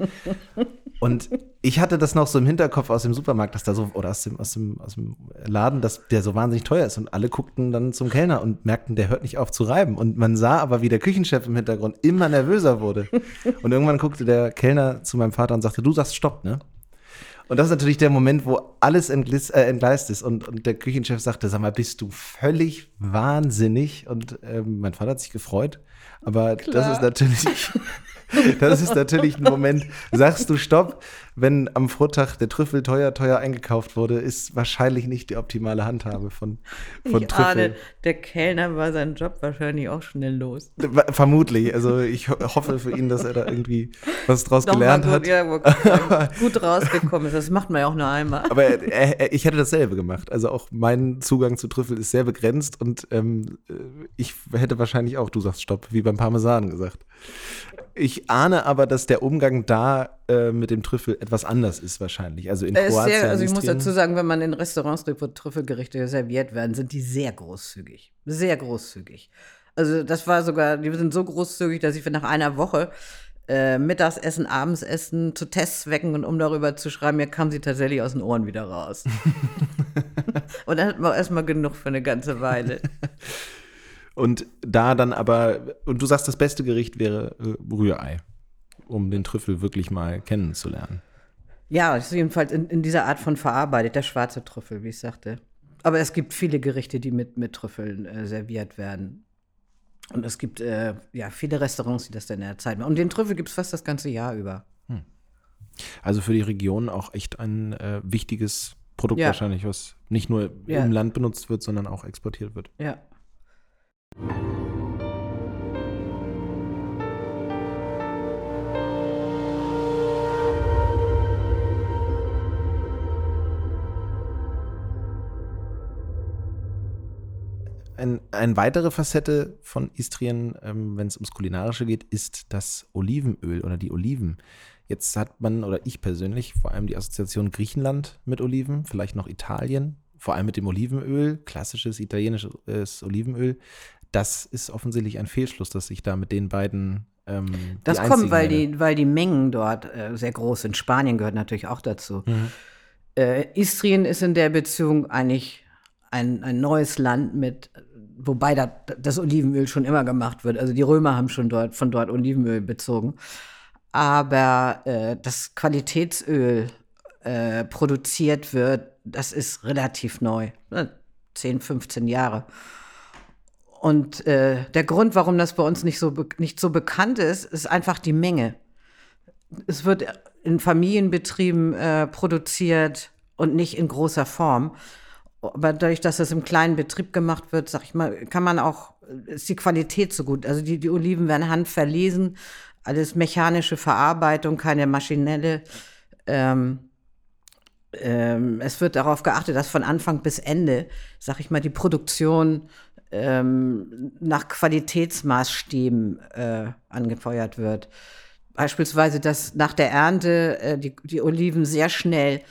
[LAUGHS] und ich hatte das noch so im Hinterkopf aus dem Supermarkt, dass da so, oder aus dem, aus dem, aus dem Laden, dass der so wahnsinnig teuer ist. Und alle guckten dann zum Kellner und merkten, der hört nicht auf zu reiben. Und man sah aber, wie der Küchenchef im Hintergrund immer nervöser wurde. [LAUGHS] Und irgendwann guckte der Kellner zu meinem Vater und sagte, du sagst Stopp, ne? Und das ist natürlich der Moment, wo alles entgleist, äh, entgleist ist. Und, und der Küchenchef sagte, sag mal, bist du völlig wahnsinnig? Und ähm, mein Vater hat sich gefreut. Aber das Klar. ist natürlich, [LAUGHS] das ist natürlich ein Moment, sagst du Stopp, wenn am Vortag der Trüffel teuer, teuer eingekauft wurde, ist wahrscheinlich nicht die optimale Handhabe von, von ich Trüffel. ahne, der Kellner war seinen Job wahrscheinlich auch schnell los. Vermutlich. Also ich ho hoffe für ihn, dass er da irgendwie was draus gelernt gut, hat. Ja, [LAUGHS] gut, rausgekommen ist. Das macht man ja auch nur einmal. Aber er, er, ich hätte dasselbe gemacht. Also auch mein Zugang zu Trüffel ist sehr begrenzt und ähm, äh, ich hätte wahrscheinlich auch, du sagst Stopp, wie beim Parmesan gesagt. Ich ahne aber, dass der Umgang da äh, mit dem Trüffel etwas anders ist wahrscheinlich. Also in ist Kroatien. sehr, also ich muss dazu sagen, wenn man in Restaurants Trüffelgerichte serviert werden, sind die sehr großzügig. Sehr großzügig. Also das war sogar, die sind so großzügig, dass ich für nach einer Woche äh, Mittagsessen, Abendsessen zu Testzwecken und um darüber zu schreiben, mir kam sie tatsächlich aus den Ohren wieder raus. [LAUGHS] und dann hat man erstmal genug für eine ganze Weile. [LAUGHS] Und da dann aber, und du sagst, das beste Gericht wäre äh, Rührei, um den Trüffel wirklich mal kennenzulernen. Ja, das ist jedenfalls in, in dieser Art von verarbeitet, der schwarze Trüffel, wie ich sagte. Aber es gibt viele Gerichte, die mit, mit Trüffeln äh, serviert werden. Und es gibt äh, ja viele Restaurants, die das dann in der Zeit machen. Und den Trüffel gibt es fast das ganze Jahr über. Also für die Region auch echt ein äh, wichtiges Produkt Ja. wahrscheinlich, was nicht nur Ja. im Land benutzt wird, sondern auch exportiert wird. Ja. Ein, eine weitere Facette von Istrien, ähm, wenn es ums Kulinarische geht, ist das Olivenöl oder die Oliven. Jetzt hat man oder ich persönlich vor allem die Assoziation Griechenland mit Oliven, vielleicht noch Italien, vor allem mit dem Olivenöl, klassisches italienisches Olivenöl. Das ist offensichtlich ein Fehlschluss, dass ich da mit den beiden. Ähm, Das kommt, weil die, weil die Mengen dort äh, sehr groß sind. Spanien gehört natürlich auch dazu. Mhm. Äh, Istrien ist in der Beziehung eigentlich ein, ein neues Land mit, wobei da, das Olivenöl schon immer gemacht wird. Also die Römer haben schon dort, von dort Olivenöl bezogen. Aber äh, das Qualitätsöl äh, produziert wird, das ist relativ neu. Ne? 10, 15 Jahre. Und äh, der Grund, warum das bei uns nicht so, nicht so bekannt ist, ist einfach die Menge. Es wird in Familienbetrieben äh, produziert und nicht in großer Form. Aber dadurch, dass es im kleinen Betrieb gemacht wird, sag ich mal, kann man auch, ist die Qualität so gut. Also die, die Oliven werden handverlesen, alles mechanische Verarbeitung, keine maschinelle. Ähm, ähm, es wird darauf geachtet, dass von Anfang bis Ende, sag ich mal, die Produktion ähm, nach Qualitätsmaßstäben äh, angefeuert wird. Beispielsweise, dass nach der Ernte äh, die, die Oliven sehr schnell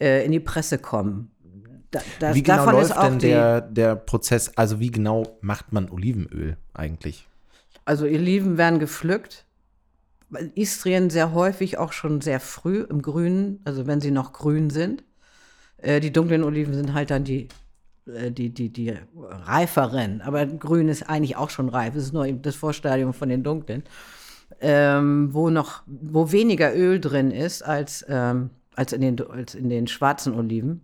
äh, in die Presse kommen. Da, das, Wie genau davon läuft ist auch denn die, der, der Prozess, also wie genau macht man Olivenöl eigentlich? Also Oliven werden gepflückt. Weil Istrien sehr häufig auch schon sehr früh im Grünen, also wenn sie noch grün sind. Äh, die dunklen Oliven sind halt dann die, äh, die, die, die reiferen. Aber grün ist eigentlich auch schon reif. Es ist nur eben das Vorstadium von den dunklen. Ähm, wo noch, wo weniger Öl drin ist als, ähm, als, in den, als in den schwarzen Oliven.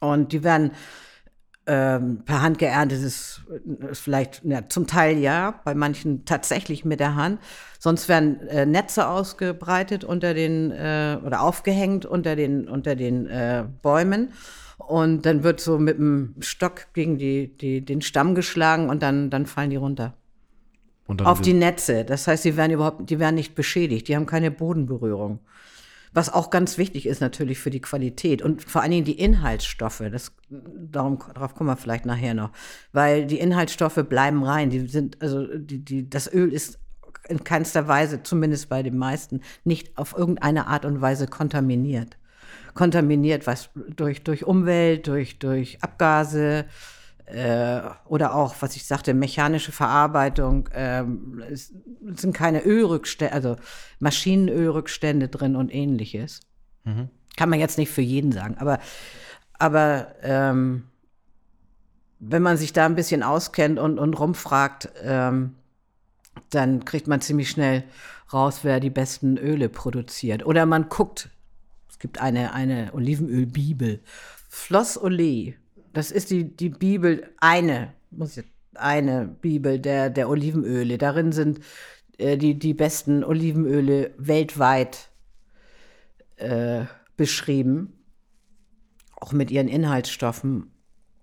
Und die werden ähm, per Hand geerntet ist, ist vielleicht ja, zum Teil ja, bei manchen tatsächlich mit der Hand. Sonst werden äh, Netze ausgebreitet unter den äh, oder aufgehängt unter den unter den äh, Bäumen und dann wird so mit dem Stock gegen die, die den Stamm geschlagen und dann dann fallen die runter auf die Netze. Das heißt, die werden überhaupt, die werden nicht beschädigt, die haben keine Bodenberührung. Was auch ganz wichtig ist natürlich für die Qualität und vor allen Dingen die Inhaltsstoffe. Das, darum, darauf kommen wir vielleicht nachher noch. Weil die Inhaltsstoffe bleiben rein. Die sind, also die, die, das Öl ist in keinster Weise, zumindest bei den meisten, nicht auf irgendeine Art und Weise kontaminiert. Kontaminiert, was durch, durch Umwelt, durch, durch Abgase, äh, oder auch, was ich sagte, mechanische Verarbeitung. Ähm, es sind keine Ölrückstände, also Maschinenölrückstände drin und ähnliches. Kann man jetzt nicht für jeden sagen, aber, aber ähm, wenn man sich da ein bisschen auskennt und, und rumfragt, ähm, dann kriegt man ziemlich schnell raus, wer die besten Öle produziert. Oder man guckt, es gibt eine, eine Olivenölbibel. Floss Olé, das ist die, die Bibel, eine, muss ich, eine Bibel der, der Olivenöle. Darin sind äh, die, die besten Olivenöle weltweit äh, beschrieben, auch mit ihren Inhaltsstoffen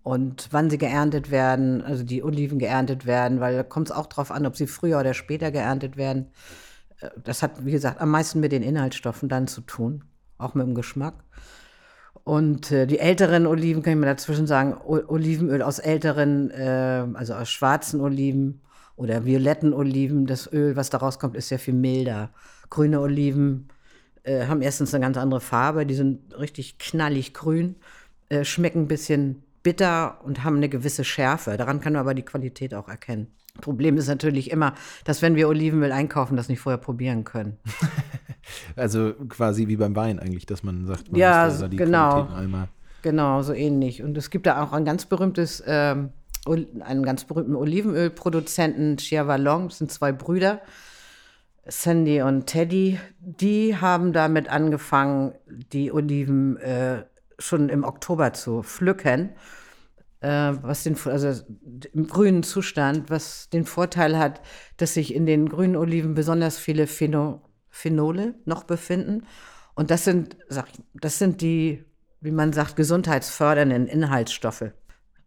und wann sie geerntet werden, also die Oliven geerntet werden, weil da kommt es auch drauf an, ob sie früher oder später geerntet werden. Äh, Das hat, wie gesagt, am meisten mit den Inhaltsstoffen dann zu tun, auch mit dem Geschmack. Und äh, die älteren Oliven, kann ich mal dazwischen sagen, o Olivenöl aus älteren, äh, also aus schwarzen Oliven oder violetten Oliven, das Öl, was daraus kommt, ist sehr viel milder. Grüne Oliven äh, haben erstens eine ganz andere Farbe, die sind richtig knallig grün, äh, schmecken ein bisschen bitter und haben eine gewisse Schärfe. Daran kann man aber die Qualität auch erkennen. Problem ist natürlich immer, dass wenn wir Olivenöl einkaufen, das nicht vorher probieren können. [LAUGHS] Also quasi wie beim Wein eigentlich, dass man sagt, man Ja, muss da die genau. Qualitäten einmal. Genau, so ähnlich. Und es gibt da auch ein ganz berühmtes, ähm, einen ganz berühmten Olivenölproduzenten, Chiavalon, das sind zwei Brüder, Sandy und Teddy. Die haben damit angefangen, die Oliven äh, schon im Oktober zu pflücken. Äh, was den, also im grünen Zustand, was den Vorteil hat, dass sich in den grünen Oliven besonders viele Pheno, Phenole noch befinden. Und das sind, das sind die, wie man sagt, gesundheitsfördernden Inhaltsstoffe.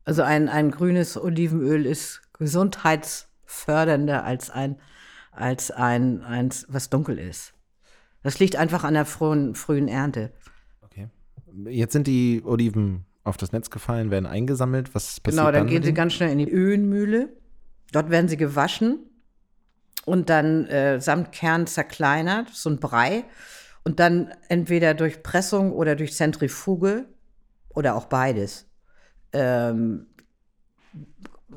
Also ein, ein grünes Olivenöl ist gesundheitsfördernder als ein, als ein, eins, was dunkel ist. Das liegt einfach an der frühen, frühen Ernte. Okay. Jetzt sind die Oliven auf das Netz gefallen, werden eingesammelt. Was passiert Genau, dann, dann gehen sie ganz schnell in die Ölmühle. Dort werden sie gewaschen und dann äh, samt Kern zerkleinert, so ein Brei. Und dann entweder durch Pressung oder durch Zentrifuge oder auch beides. Ähm,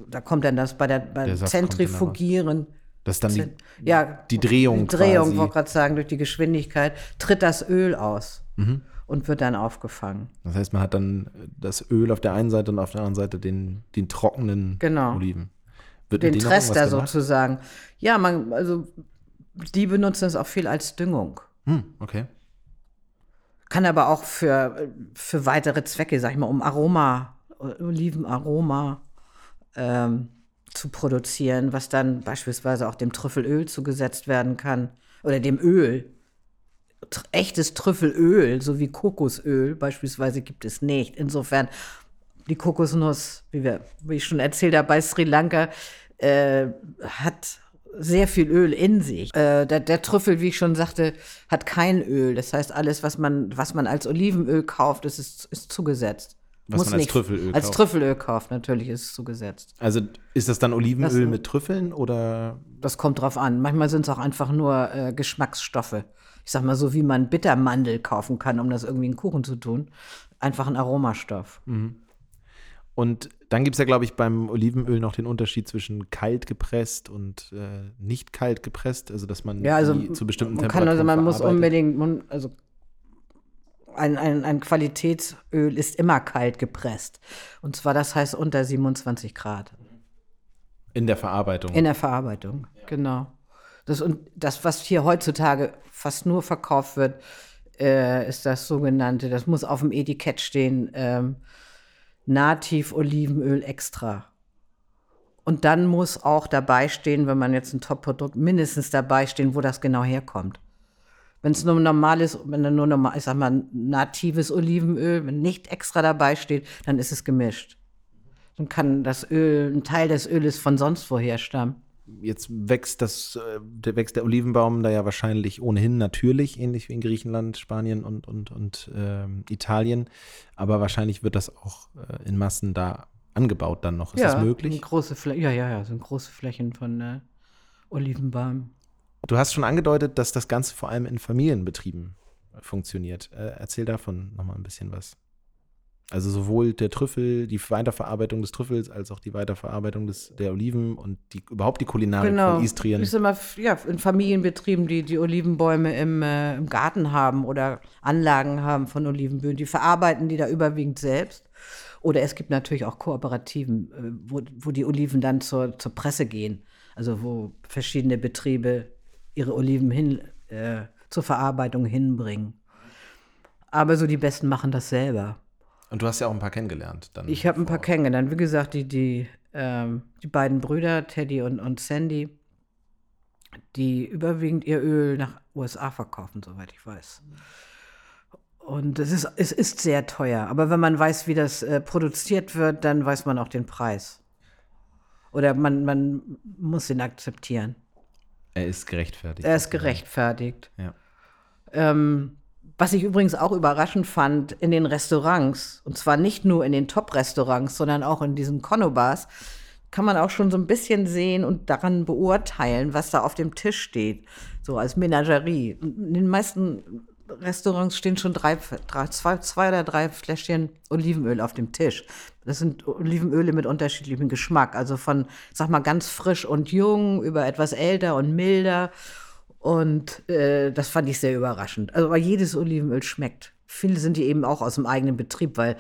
da kommt dann das bei der beim Der Zentrifugieren. Das ist dann die, ja, die Drehung Die Drehung, wollte gerade sagen, durch die Geschwindigkeit tritt das Öl aus Mhm. und wird dann aufgefangen. Das heißt, man hat dann das Öl auf der einen Seite und auf der anderen Seite den, den trockenen Genau. Oliven. Wird Den Trester sozusagen. Ja, man, also die benutzen es auch viel als Düngung. Hm, okay. Kann aber auch für, für weitere Zwecke, sag ich mal, um Aroma, Olivenaroma ähm, zu produzieren, was dann beispielsweise auch dem Trüffelöl zugesetzt werden kann. Oder dem Öl. Echtes Trüffelöl, so wie Kokosöl beispielsweise, gibt es nicht. Insofern, die Kokosnuss, wie, wir, wie ich schon erzählt habe, bei Sri Lanka, äh, hat sehr viel Öl in sich. Äh, der, der Trüffel, wie ich schon sagte, hat kein Öl. Das heißt, alles, was man, was man als Olivenöl kauft, das ist, ist zugesetzt. Was man als Trüffelöl Als kauft. Trüffelöl kauft, natürlich ist es zugesetzt. Also ist das dann Olivenöl Das- mit Trüffeln oder Das kommt drauf an. Manchmal sind es auch einfach nur äh, Geschmacksstoffe. Ich sag mal so, wie man Bittermandel kaufen kann, um das irgendwie in Kuchen zu tun. Einfach ein Aromastoff. Und dann gibt es ja, glaube ich, beim Olivenöl noch den Unterschied zwischen kalt gepresst und äh, nicht kalt gepresst. Also, dass man Ja, also zu bestimmten man kann Temperaturen also man muss unbedingt, also ein, ein, ein Qualitätsöl ist immer kalt gepresst. Und zwar, das heißt unter 27 Grad. In der Verarbeitung. In der Verarbeitung, genau. Das, und das, was hier heutzutage fast nur verkauft wird, äh, ist das sogenannte, das muss auf dem Etikett stehen, ähm, Nativ Olivenöl extra. Und dann muss auch dabei stehen, wenn man jetzt ein Top-Produkt, mindestens dabei stehen, wo das genau herkommt. Wenn es nur normales, wenn da nur normal, ich sag mal, natives Olivenöl, wenn nicht extra dabei steht, dann ist es gemischt. Dann kann das Öl, ein Teil des Öles von sonst woher stammen. Jetzt wächst das, äh, der wächst der Olivenbaum da ja wahrscheinlich ohnehin natürlich, ähnlich wie in Griechenland, Spanien und, und, und ähm, Italien. Aber wahrscheinlich wird das auch äh, in Massen da angebaut dann noch. Ist das Sind möglich? Große ja, ja, ja, sind große Flächen von äh, Olivenbaum. Du hast schon angedeutet, dass das Ganze vor allem in Familienbetrieben äh, funktioniert. Äh, erzähl davon nochmal ein bisschen was. Also sowohl der Trüffel, die Weiterverarbeitung des Trüffels, als auch die Weiterverarbeitung des, der Oliven und die, überhaupt die Kulinarik Genau. von Istrien. Mal, f- ja, in Familienbetrieben, die die Olivenbäume im, äh, im Garten haben oder Anlagen haben von Olivenböden, die verarbeiten die da überwiegend selbst. Oder es gibt natürlich auch Kooperativen, äh, wo, wo die Oliven dann zur, zur Presse gehen. Also wo verschiedene Betriebe ihre Oliven hin, äh, zur Verarbeitung hinbringen. Aber so die Besten machen das selber. Und du hast ja auch ein paar kennengelernt. Dann Ich habe ein paar kennengelernt. Wie gesagt, die, die, ähm, die beiden Brüder, Teddy und, und Sandy, die überwiegend ihr Öl nach USA verkaufen, soweit ich weiß. Und es ist, es ist sehr teuer. Aber wenn man weiß, wie das äh, produziert wird, dann weiß man auch den Preis. Oder man, man muss ihn akzeptieren. Er ist gerechtfertigt. Er ist gerechtfertigt. Ja. Ähm, was ich übrigens auch überraschend fand in den Restaurants, und zwar nicht nur in den Top-Restaurants, sondern auch in diesen Conobars, kann man auch schon so ein bisschen sehen und daran beurteilen, was da auf dem Tisch steht, so als Menagerie. In den meisten Restaurants stehen schon drei, drei, zwei, zwei oder drei Fläschchen Olivenöl auf dem Tisch. Das sind Olivenöle mit unterschiedlichem Geschmack, also von, sag mal, ganz frisch und jung über etwas älter und milder. Und äh, das fand ich sehr überraschend. Also, aber jedes Olivenöl schmeckt. Viele sind die eben auch aus dem eigenen Betrieb, weil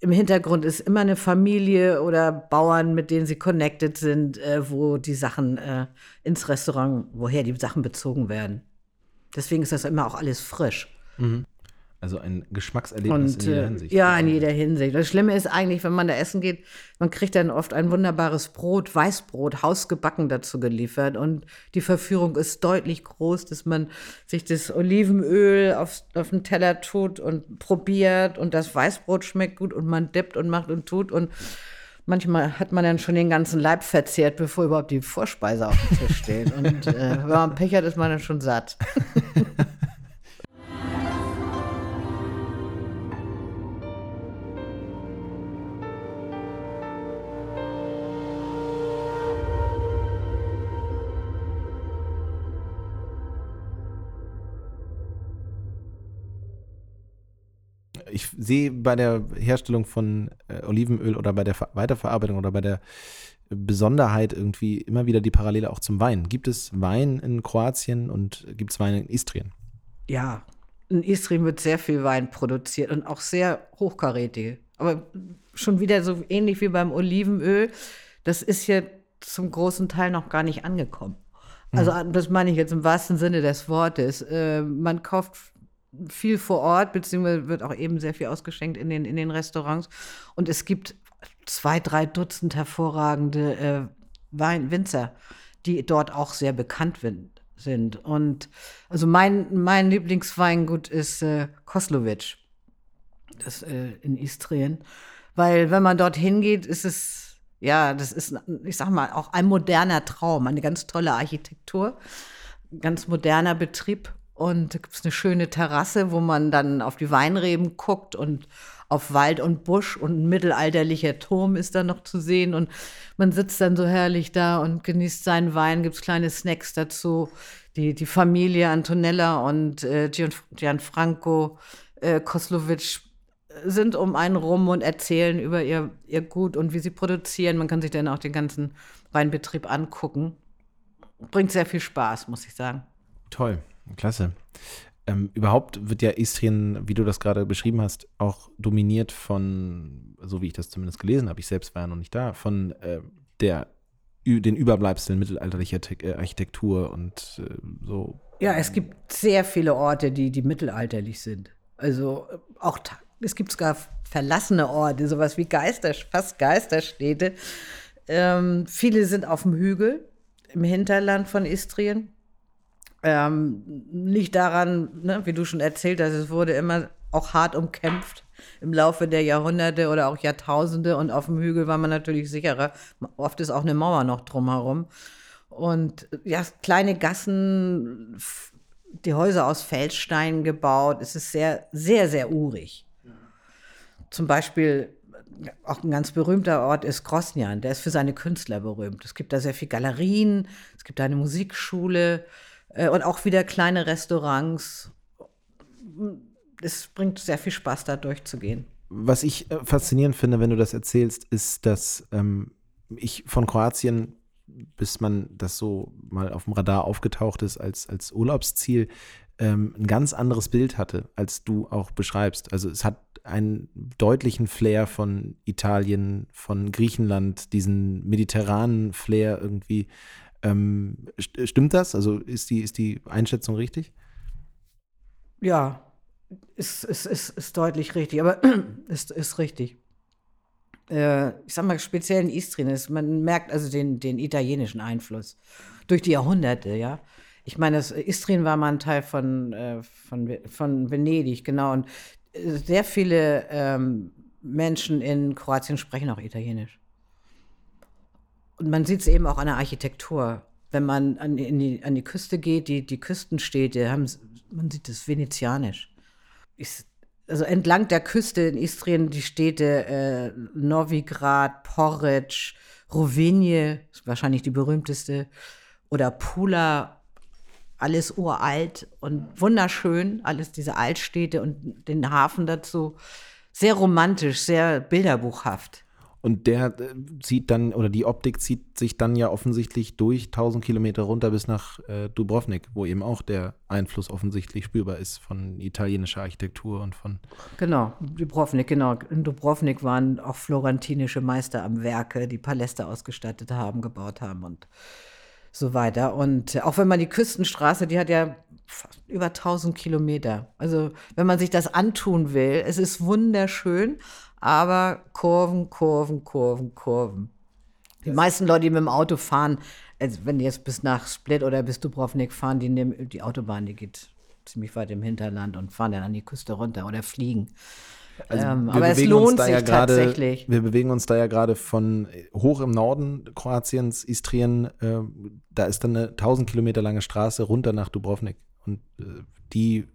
im Hintergrund ist immer eine Familie oder Bauern, mit denen sie connected sind, äh, wo die Sachen äh, ins Restaurant, woher die Sachen bezogen werden. Deswegen ist das immer auch alles frisch. Also ein Geschmackserlebnis Und, in jeder äh, Hinsicht. Ja, in jeder Hinsicht. Das Schlimme ist eigentlich, wenn man da essen geht, man kriegt dann oft ein wunderbares Brot, Weißbrot, hausgebacken dazu geliefert. Und die Verführung ist deutlich groß, dass man sich das Olivenöl auf, auf den Teller tut und probiert und das Weißbrot schmeckt gut und man dippt und macht und tut. Und manchmal hat man dann schon den ganzen Leib verzehrt, bevor überhaupt die Vorspeise auf dem Tisch steht. Und äh, wenn man Pech hat, ist man dann schon satt. [LAUGHS] ich sehe bei der Herstellung von äh, Olivenöl oder bei der Ver Weiterverarbeitung oder bei der Besonderheit irgendwie immer wieder die Parallele auch zum Wein. Gibt es Wein in Kroatien und gibt es Wein in Istrien? Ja, in Istrien wird sehr viel Wein produziert und auch sehr hochkarätige. Aber schon wieder so ähnlich wie beim Olivenöl. Das ist hier zum großen Teil noch gar nicht angekommen. Also das meine ich jetzt im wahrsten Sinne des Wortes. Äh, man kauft viel vor Ort, beziehungsweise wird auch eben sehr viel ausgeschenkt in den, in den Restaurants. Und es gibt zwei, drei Dutzend hervorragende äh, Wein Winzer, die dort auch sehr bekannt sind. Und also mein, mein Lieblingsweingut ist äh, Koslovic, das äh, in Istrien. Weil wenn man dort hingeht, ist es, ja, das ist, ich sag mal, auch ein moderner Traum, eine ganz tolle Architektur, ganz moderner Betrieb. Und da gibt es eine schöne Terrasse, wo man dann auf die Weinreben guckt und auf Wald und Busch und ein mittelalterlicher Turm ist da noch zu sehen. Und man sitzt dann so herrlich da und genießt seinen Wein, gibt es kleine Snacks dazu. Die, die Familie Antonella und äh, Gian, Gianfranco äh, Koslovic sind um einen rum und erzählen über ihr, ihr Gut und wie sie produzieren. Man kann sich dann auch den ganzen Weinbetrieb angucken. Bringt sehr viel Spaß, muss ich sagen. Toll, klasse. Ähm, überhaupt wird ja Istrien, wie du das gerade beschrieben hast, auch dominiert von, so wie ich das zumindest gelesen habe, ich selbst war ja noch nicht da, von äh, der, den Überbleibseln mittelalterlicher Te äh, Architektur und äh, so. Ja, es gibt sehr viele Orte, die, die mittelalterlich sind. Also äh, auch, es gibt sogar verlassene Orte, sowas wie Geister, fast Geisterstädte. Ähm, viele sind auf dem Hügel im Hinterland von Istrien. Ähm, liegt daran, ne, wie du schon erzählt hast, es wurde immer auch hart umkämpft im Laufe der Jahrhunderte oder auch Jahrtausende und auf dem Hügel war man natürlich sicherer. Oft ist auch eine Mauer noch drumherum. Und ja, kleine Gassen, die Häuser aus Feldsteinen gebaut. Es ist sehr, sehr, sehr urig. Zum Beispiel auch ein ganz berühmter Ort ist Grosnian. Der ist für seine Künstler berühmt. Es gibt da sehr viele Galerien, es gibt eine Musikschule und auch wieder kleine Restaurants. Es bringt sehr viel Spaß, da durchzugehen. Was ich äh, faszinierend finde, wenn du das erzählst, ist, dass ähm, ich von Kroatien, bis man das so mal auf dem Radar aufgetaucht ist als, als Urlaubsziel, ähm, ein ganz anderes Bild hatte, als du auch beschreibst. Also es hat einen deutlichen Flair von Italien, von Griechenland, diesen mediterranen Flair irgendwie. Ähm, st stimmt das? Also ist die, ist die Einschätzung richtig? Ja, ist, ist, ist, ist deutlich richtig, aber [CLEARS THROAT] ist, ist richtig. Äh, ich sag mal, speziell in Istrien ist, man merkt also den, den italienischen Einfluss durch die Jahrhunderte, ja. Ich meine, das, Istrien war mal ein Teil von, äh, von, von Venedig, genau. Und äh, sehr viele ähm, Menschen in Kroatien sprechen auch Italienisch. Und man sieht es eben auch an der Architektur. Wenn man an, die, an die Küste geht, die, die Küstenstädte, haben, man sieht es venezianisch. Ich, also entlang der Küste in Istrien die Städte äh, Novigrad, Porridge, Rovinje, wahrscheinlich die berühmteste, oder Pula, alles uralt und wunderschön, alles diese Altstädte und den Hafen dazu. Sehr romantisch, sehr bilderbuchhaft. Und der äh, zieht dann, oder die Optik zieht sich dann ja offensichtlich durch 1000 Kilometer runter bis nach äh, Dubrovnik, wo eben auch der Einfluss offensichtlich spürbar ist von italienischer Architektur und von. Genau, Dubrovnik, genau. In Dubrovnik waren auch florentinische Meister am Werke, die Paläste ausgestattet haben, gebaut haben. Und so weiter. Und äh, auch wenn man die Küstenstraße, die hat ja über 1000 Kilometer. Also wenn man sich das antun will, es ist wunderschön, aber Kurven, Kurven, Kurven, Kurven. Die meisten Leute, die mit dem Auto fahren, also wenn die jetzt bis nach Split oder bis Dubrovnik fahren, die nehmen die Autobahn, die geht ziemlich weit im Hinterland und fahren dann an die Küste runter oder fliegen. Also Ähm, aber es lohnt sich ja gerade- tatsächlich. Wir bewegen uns da ja gerade von hoch im Norden Kroatiens, Istrien, äh, da ist dann eine 1000 Kilometer lange Straße runter nach Dubrovnik. Und äh, die,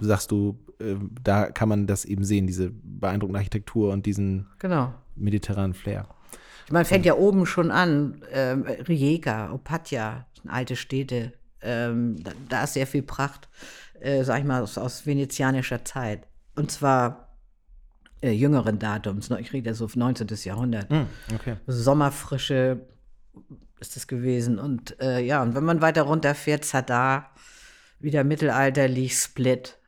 sagst du, äh, da kann man das eben sehen, diese beeindruckende Architektur und diesen Genau. mediterranen Flair. Man fängt ja oben schon an. Ähm, Rijeka, Opatja, sind alte Städte. Ähm, da, da ist sehr viel Pracht, äh, sag ich mal, aus, aus venezianischer Zeit. Und zwar äh, jüngeren Datums. ne? Ich rede ja so auf 19. Jahrhundert. okay. Sommerfrische ist das gewesen. Und äh, ja, und wenn man weiter runterfährt, Zadar, wieder mittelalterlich, Split.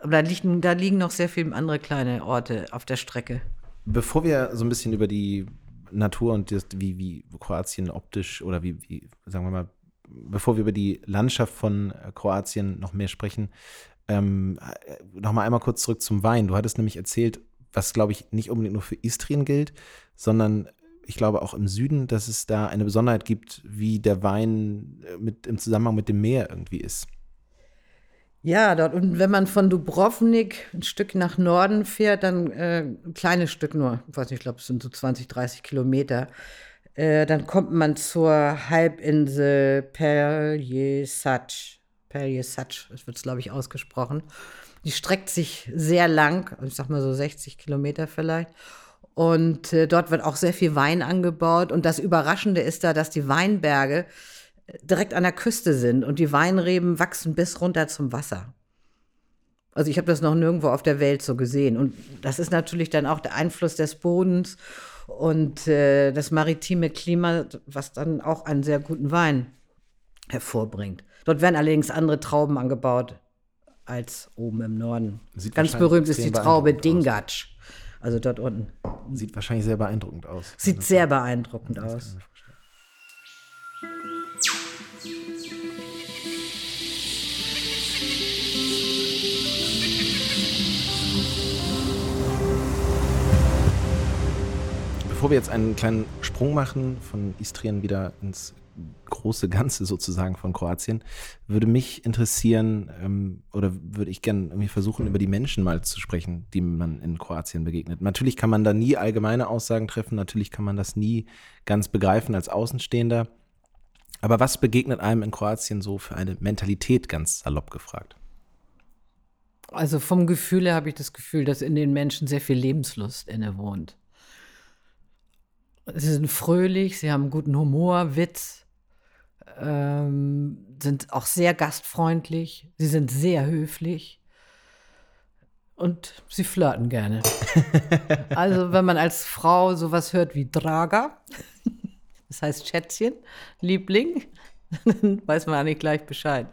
Aber da liegen, da liegen noch sehr viele andere kleine Orte auf der Strecke. Bevor wir so ein bisschen über die Natur und das, wie, wie Kroatien optisch oder wie, wie, sagen wir mal, bevor wir über die Landschaft von äh, Kroatien noch mehr sprechen, ähm, noch mal einmal kurz zurück zum Wein. Du hattest nämlich erzählt, was glaube ich nicht unbedingt nur für Istrien gilt, sondern ich glaube auch im Süden, dass es da eine Besonderheit gibt, wie der Wein äh, mit, im Zusammenhang mit dem Meer irgendwie ist. Ja, dort, und wenn man von Dubrovnik ein Stück nach Norden fährt, dann äh, ein kleines Stück nur, ich weiß nicht, ich glaube, es sind so 20, 30 Kilometer, äh, dann kommt man zur Halbinsel Perjesac. Perjesac, das wird es, glaube ich, ausgesprochen. Die streckt sich sehr lang, ich sag mal so 60 Kilometer vielleicht. Und äh, dort wird auch sehr viel Wein angebaut. Und das Überraschende ist da, dass die Weinberge direkt an der Küste sind und die Weinreben wachsen bis runter zum Wasser. Also ich habe das noch nirgendwo auf der Welt so gesehen. Und das ist natürlich dann auch der Einfluss des Bodens und äh, das maritime Klima, was dann auch einen sehr guten Wein hervorbringt. Dort werden allerdings andere Trauben angebaut als oben im Norden. Sieht Ganz berühmt ist die Traube. Dingatsch. Also dort unten. Sieht wahrscheinlich sehr beeindruckend aus. Sieht sehr beeindruckend aus. Bevor wir jetzt einen kleinen Sprung machen von Istrien wieder ins große Ganze sozusagen von Kroatien, würde mich interessieren ähm, oder würde ich gerne irgendwie versuchen, über die Menschen mal zu sprechen, die man in Kroatien begegnet. Natürlich kann man da nie allgemeine Aussagen treffen, natürlich kann man das nie ganz begreifen als Außenstehender. Aber was begegnet einem in Kroatien so für eine Mentalität, ganz salopp gefragt? Also vom Gefühl her habe ich das Gefühl, dass in den Menschen sehr viel Lebenslust innewohnt. Sie sind fröhlich, sie haben guten Humor, Witz, ähm, sind auch sehr gastfreundlich, sie sind sehr höflich und sie flirten gerne. [LAUGHS] also wenn man als Frau sowas hört wie Draga, das heißt Schätzchen, Liebling, dann weiß man eigentlich gleich Bescheid.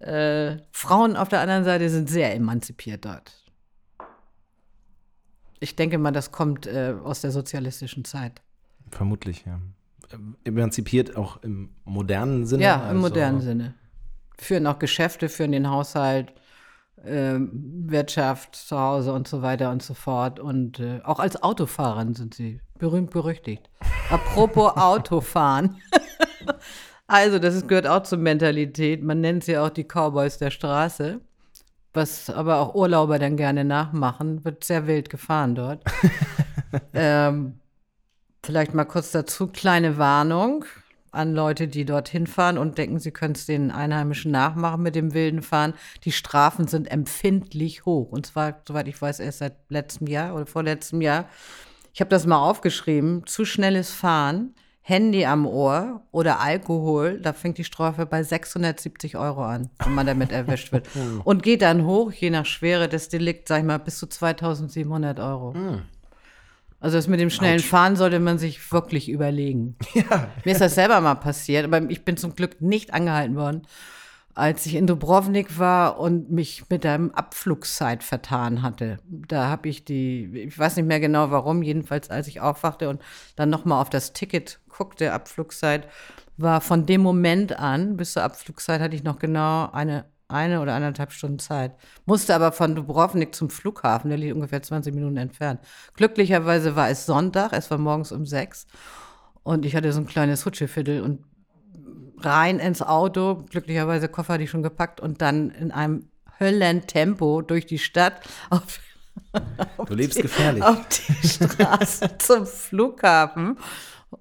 Äh, Frauen auf der anderen Seite sind sehr emanzipiert dort. Ich denke mal, das kommt äh, aus der sozialistischen Zeit. Vermutlich, ja. Emanzipiert auch im modernen Sinne? Ja, im also- modernen Sinne. Führen auch Geschäfte, führen den Haushalt, ähm, Wirtschaft zu Hause und so weiter und so fort. Und äh, auch als Autofahrerin sind sie berühmt berüchtigt. Apropos [LAUGHS] Autofahren. [LAUGHS] also, das ist, gehört auch zur Mentalität. Man nennt sie auch die Cowboys der Straße. Was aber auch Urlauber dann gerne nachmachen, wird sehr wild gefahren dort. [LAUGHS] ähm, vielleicht mal kurz dazu, kleine Warnung an Leute, die dorthin fahren und denken, sie können es den Einheimischen nachmachen mit dem wilden Fahren. Die Strafen sind empfindlich hoch. Und zwar, soweit ich weiß, erst seit letztem Jahr oder vorletztem Jahr. Ich habe das mal aufgeschrieben. Zu schnelles Fahren, Handy am Ohr oder Alkohol, da fängt die Strafe bei 670 Euro an, wenn man damit erwischt wird. [LAUGHS] Und geht dann hoch, je nach Schwere des Delikts, sag ich mal, bis zu 2700 Euro. Also das mit dem schnellen Fahren sollte man sich wirklich überlegen. [LAUGHS] Mir ist das selber mal passiert, aber ich bin zum Glück nicht angehalten worden, als ich in Dubrovnik war und mich mit der Abflugszeit vertan hatte. Da habe ich die, ich weiß nicht mehr genau warum, jedenfalls als ich aufwachte und dann nochmal auf das Ticket guckte, Abflugszeit, war von dem Moment an bis zur Abflugzeit hatte ich noch genau eine, eine oder anderthalb Stunden Zeit. Musste aber von Dubrovnik zum Flughafen, der liegt ungefähr 20 Minuten entfernt. Glücklicherweise war es Sonntag, es war morgens um sechs und ich hatte so ein kleines Hutscheviertel und rein ins Auto, glücklicherweise Koffer hatte ich schon gepackt und dann in einem Höllentempo durch die Stadt auf [LAUGHS] Du lebst gefährlich. Auf die Straße [LAUGHS] zum Flughafen.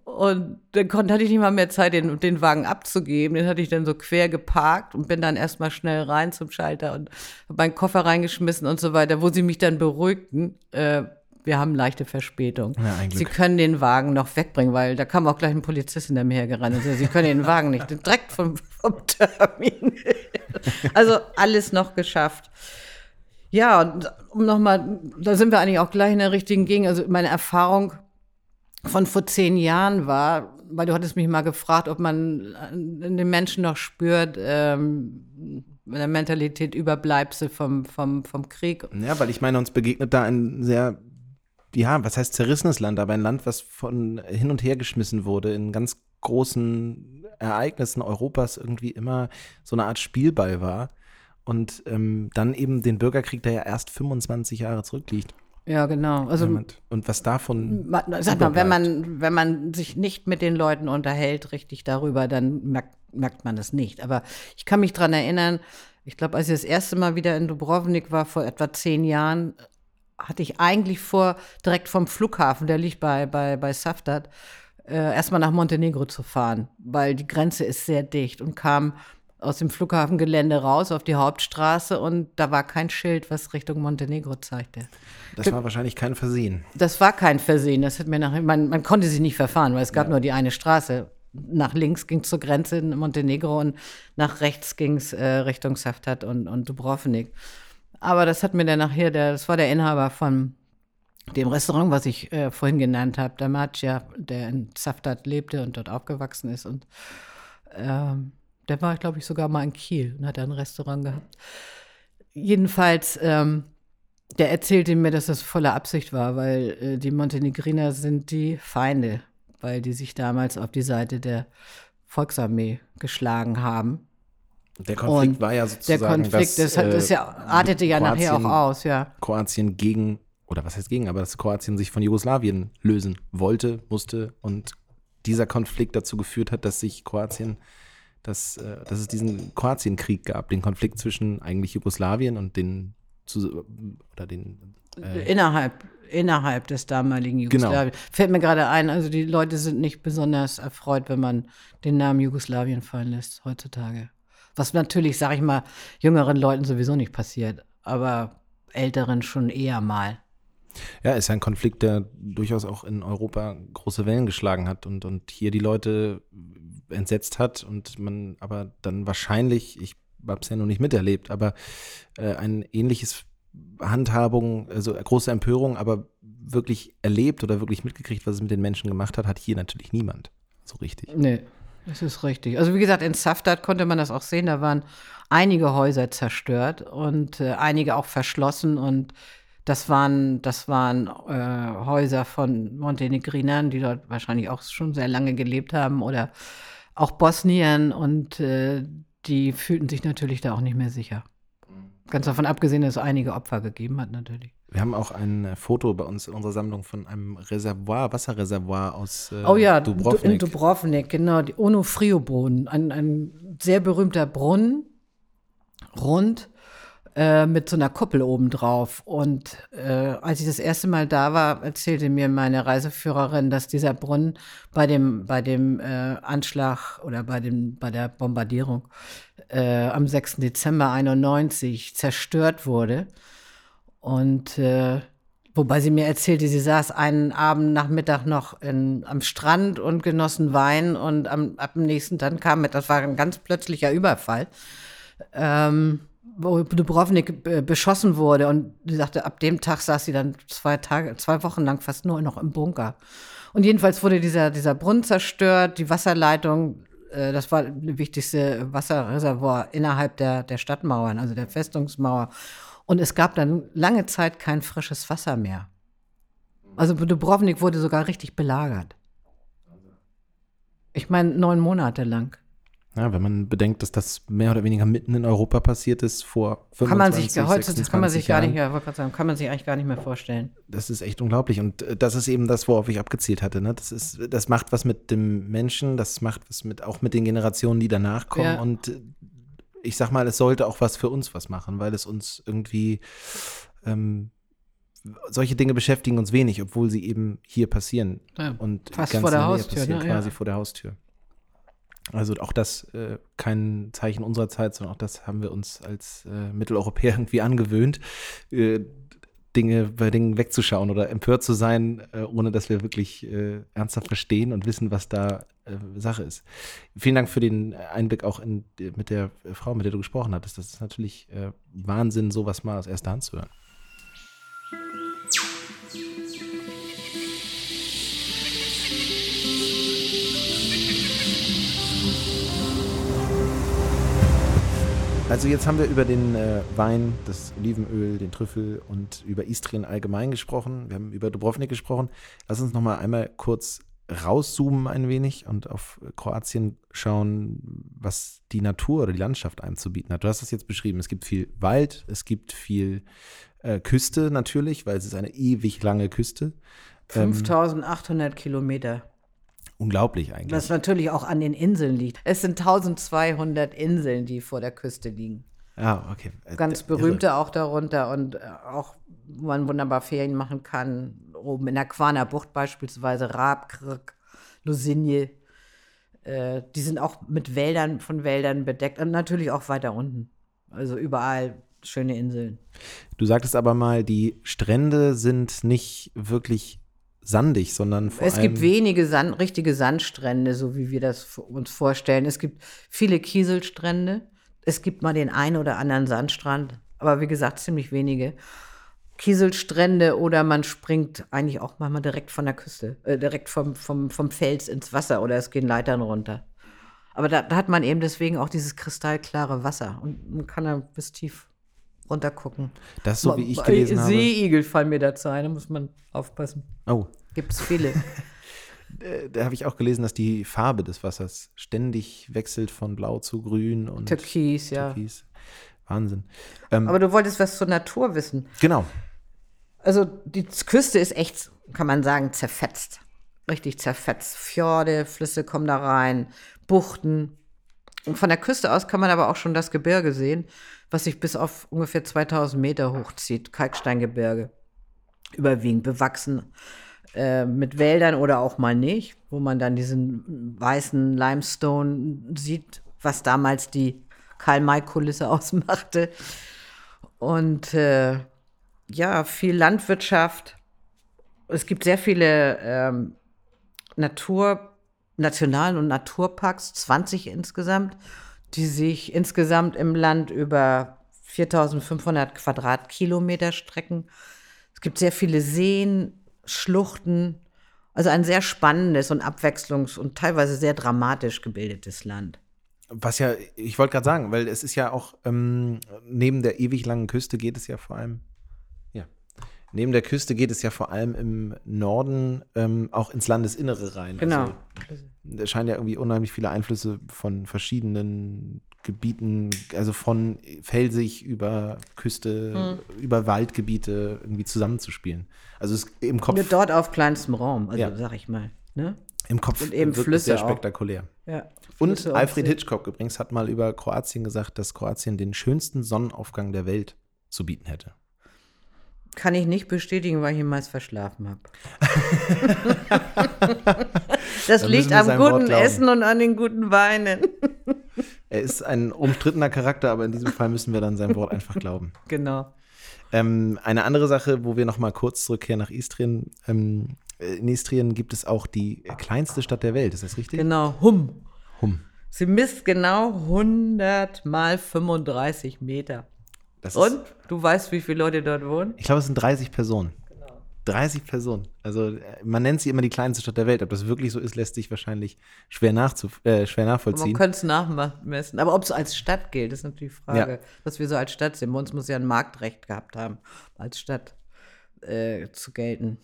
Und dann konnte, hatte ich nicht mal mehr Zeit, den, den Wagen abzugeben. Den hatte ich dann so quer geparkt und bin dann erstmal schnell rein zum Schalter und habe meinen Koffer reingeschmissen und so weiter, wo sie mich dann beruhigten. Äh, wir haben leichte Verspätung. Ja. Sie können den Wagen noch wegbringen, weil da kam auch gleich ein Polizist hinter mir hergerannt sagte, Sie können den Wagen nicht, direkt vom, vom Termin. also alles noch geschafft. Ja, und um nochmal, da sind wir eigentlich auch gleich in der richtigen Gegend. Also meine Erfahrung von vor zehn Jahren war, weil du hattest mich mal gefragt, ob man in den Menschen noch spürt, ähm, in der Mentalität Überbleibsel vom, vom, vom Krieg. Ja, weil ich meine, uns begegnet da ein sehr, ja, was heißt zerrissenes Land, aber ein Land, was von hin und her geschmissen wurde in ganz großen Ereignissen Europas irgendwie immer so eine Art Spielball war und ähm, dann eben den Bürgerkrieg, der ja erst 25 Jahre zurückliegt. Ja, genau. Also, und was davon. Sag mal, wenn man, wenn man sich nicht mit den Leuten unterhält, richtig darüber, dann merkt, merkt man das nicht. Aber ich kann mich daran erinnern, ich glaube, als ich das erste Mal wieder in Dubrovnik war, vor etwa zehn Jahren, hatte ich eigentlich vor, direkt vom Flughafen, der liegt bei, bei, bei Safdad, äh, erstmal nach Montenegro zu fahren, weil die Grenze ist sehr dicht und kam aus dem Flughafengelände raus auf die Hauptstraße und da war kein Schild, was Richtung Montenegro zeigte. Das war wahrscheinlich kein Versehen. Das war kein Versehen. Das hat mir nach, man, man konnte sich nicht verfahren, weil es gab ja. nur die eine Straße. Nach links ging es zur Grenze in Montenegro und nach rechts ging es äh, Richtung Saftat und, und Dubrovnik. Aber das hat mir dann nachher, der, das war der Inhaber von dem Restaurant, was ich äh, vorhin genannt habe, der Macia, der in Saftat lebte und dort aufgewachsen ist und ähm, der war, glaube ich, sogar mal in Kiel und hat ein Restaurant gehabt. Jedenfalls, ähm, der erzählte mir, dass das volle Absicht war, weil äh, die Montenegriner sind die Feinde, weil die sich damals auf die Seite der Volksarmee geschlagen haben. Der Konflikt und war ja sozusagen. Der Konflikt, das, das, das ja, äh, artete ja Kroatien, nachher auch aus, ja. Kroatien gegen, oder was heißt gegen, aber dass Kroatien sich von Jugoslawien lösen wollte, musste und dieser Konflikt dazu geführt hat, dass sich Kroatien dass, äh, dass es diesen Kroatienkrieg gab, den Konflikt zwischen eigentlich Jugoslawien und den oder den äh, innerhalb innerhalb des damaligen genau. Jugoslawien. Genau. Fällt mir gerade ein, also die Leute sind nicht besonders erfreut, wenn man den Namen Jugoslawien fallen lässt heutzutage. Was natürlich, sag ich mal, jüngeren Leuten sowieso nicht passiert, aber älteren schon eher mal. Ja, ist ein Konflikt, der durchaus auch in Europa große Wellen geschlagen hat und, und hier die Leute entsetzt hat und man aber dann wahrscheinlich, ich habe es ja noch nicht miterlebt, aber äh, ein ähnliches Handhabung, also große Empörung, aber wirklich erlebt oder wirklich mitgekriegt, was es mit den Menschen gemacht hat, hat hier natürlich niemand so richtig. Nee, das ist richtig. Also wie gesagt, in Safdad konnte man das auch sehen, da waren einige Häuser zerstört und äh, einige auch verschlossen und das waren, das waren äh, Häuser von Montenegrinern, die dort wahrscheinlich auch schon sehr lange gelebt haben oder auch Bosnien und äh, die fühlten sich natürlich da auch nicht mehr sicher. Ganz davon abgesehen, dass es einige Opfer gegeben hat, natürlich. Wir haben auch ein äh, Foto bei uns in unserer Sammlung von einem Reservoir, Wasserreservoir aus äh, oh ja, Dubrovnik. in Dubrovnik, genau, die Onofrio-Brunnen, ein, ein sehr berühmter Brunnen, rund, äh, mit so einer Kuppel oben drauf. Und äh, als ich das erste Mal da war, erzählte mir meine Reiseführerin, dass dieser Brunnen bei dem, bei dem äh, Anschlag oder bei, dem, bei der Bombardierung äh, am 6. Dezember 91 zerstört wurde. Und äh, Wobei sie mir erzählte, sie saß einen Abend Nachmittag noch in, am Strand und genossen Wein und am, ab dem nächsten dann kam mit, das war ein ganz plötzlicher Überfall. Ähm, wo Dubrovnik beschossen wurde und sie sagte, ab dem Tag saß sie dann zwei Tage, zwei Wochen lang fast nur noch im Bunker. Und jedenfalls wurde dieser, dieser Brunnen zerstört, die Wasserleitung, das war das wichtigste Wasserreservoir innerhalb der, der Stadtmauern, also der Festungsmauer. Und es gab dann lange Zeit kein frisches Wasser mehr. Also Dubrovnik wurde sogar richtig belagert. Ich meine, neun Monate lang. Ja, wenn man bedenkt, dass das mehr oder weniger mitten in Europa passiert ist vor 25, Kann man sich, heutzutage kann man sich gar nicht, Jahren. ja, wollte gerade sagen, kann man sich eigentlich gar nicht mehr vorstellen. Das ist echt unglaublich. Und äh, das ist eben das, worauf ich abgezielt hatte. Ne? Das, ist, das macht was mit dem Menschen, das macht was mit, auch mit den Generationen, die danach kommen. Ja. Und äh, ich sag mal, es sollte auch was für uns was machen, weil es uns irgendwie ähm, solche Dinge beschäftigen uns wenig, obwohl sie eben hier passieren. Ja, Und fast ganz vor der Haustür, passieren, ne? Ja. quasi vor der Haustür. Also auch das äh, kein Zeichen unserer Zeit, sondern auch das haben wir uns als äh, Mitteleuropäer [LAUGHS] irgendwie angewöhnt, äh, Dinge bei Dingen wegzuschauen oder empört zu sein, äh, ohne dass wir wirklich äh, ernsthaft verstehen und wissen, was da äh, Sache ist. Vielen Dank für den Einblick auch in, mit der Frau, mit der du gesprochen hattest. Das ist natürlich Wahnsinn, sowas mal aus erster Hand zu hören. Also jetzt haben wir über den äh, Wein, das Olivenöl, den Trüffel und über Istrien allgemein gesprochen. Wir haben über Dubrovnik gesprochen. Lass uns noch mal einmal kurz rauszoomen ein wenig und auf Kroatien schauen, was die Natur oder die Landschaft einem zu bieten hat. Du hast das jetzt beschrieben. Es gibt viel Wald, es gibt viel äh, Küste natürlich, weil es ist eine ewig lange Küste. Ähm, 5800 Kilometer. Unglaublich eigentlich. Was natürlich auch an den Inseln liegt. Es sind 1200 Inseln, die vor der Küste liegen. ah, okay. Äh, Ganz irre. berühmte auch darunter und äh, auch, wo man wunderbar Ferien machen kann. Oben in der Quaner Bucht beispielsweise, Raab, Krk, Lusinje. Äh, die sind auch mit Wäldern, von Wäldern bedeckt und natürlich auch weiter unten. Also überall schöne Inseln. Du sagtest aber mal, die Strände sind nicht wirklich sandig, sondern vor es allem gibt wenige Sand, richtige Sandstrände, so wie wir das uns vorstellen. Es gibt viele Kieselstrände. Es gibt mal den einen oder anderen Sandstrand, aber wie gesagt, ziemlich wenige. Kieselstrände oder man springt eigentlich auch manchmal direkt von der Küste, äh, direkt vom, vom, vom Fels ins Wasser oder es gehen Leitern runter. Aber da, da hat man eben deswegen auch dieses kristallklare Wasser und man kann da bis tief runter gucken. das so wie ich gelesen habe. Seeigel fallen mir dazu ein, da muss man aufpassen. Oh, Gibt es viele. [LAUGHS] äh, da habe ich auch gelesen, dass die Farbe des Wassers ständig wechselt von blau zu grün und Türkis, ja. Türkis. Wahnsinn. Ähm, Aber du wolltest was zur Natur wissen. genau. Also die Küste ist echt, kann man sagen, zerfetzt. Richtig zerfetzt. Fjorde, Flüsse kommen da rein, Buchten. Und von der Küste aus kann man aber auch schon das Gebirge sehen, was sich bis auf ungefähr 2000 Meter hochzieht. Kalksteingebirge. Überwiegend bewachsen äh, mit Wäldern oder auch mal nicht, wo man dann diesen weißen Limestone sieht, was damals die Karl-May-Kulisse [LAUGHS] ausmachte. Und äh, ja, viel Landwirtschaft. Es gibt sehr viele ähm, Natur, National- und Naturparks, 20 insgesamt, die sich insgesamt im Land über 4500 Quadratkilometer strecken. Es gibt sehr viele Seen, Schluchten, also ein sehr spannendes und abwechslungs- und teilweise sehr dramatisch gebildetes Land. Was ja, ich wollte gerade sagen, weil es ist ja auch ähm, neben der ewig langen Küste geht es ja vor allem, neben der Küste geht es ja vor allem im Norden ähm, auch ins Landesinnere rein. Genau. Also, da scheinen ja irgendwie unheimlich viele Einflüsse von verschiedenen Gebieten, also von felsig über Küste, über Waldgebiete irgendwie zusammenzuspielen. Also es im Kopf, Nur dort auf kleinstem Raum, also Ja. sag ich mal. Ne? im Kopf und eben wirkt Flüsse sehr spektakulär. Ja. Und Alfred. Hitchcock übrigens hat mal über Kroatien gesagt, dass Kroatien den schönsten Sonnenaufgang der Welt zu bieten hätte. Kann ich nicht bestätigen, weil ich ihn meist verschlafen habe. [LAUGHS] das Da liegt am guten. Essen und an den guten Weinen. [LAUGHS] Er ist ein umstrittener Charakter, aber in diesem Fall müssen wir dann sein Wort einfach glauben. [LAUGHS] genau. Ähm, eine andere Sache, wo wir noch mal kurz zurückkehren nach Istrien. Ähm, in Istrien gibt es auch die kleinste Stadt der Welt, ist das richtig? Genau, Hum. Hum. Sie misst genau 100 mal 35 Meter. Das Und du weißt, wie viele Leute dort wohnen? ich glaube, es sind 30 Personen. Genau. 30 Personen. Also äh, man nennt sie immer die kleinste Stadt der Welt. Ob das wirklich so ist, lässt sich wahrscheinlich schwer, nachzuf äh, schwer Man nachvollziehen. könnte es nachmessen. Aber ob es als Stadt gilt, ist natürlich die Frage, Ja. was wir so als Stadt sehen. Bei uns muss ja ein Marktrecht gehabt haben, als Stadt äh, zu gelten.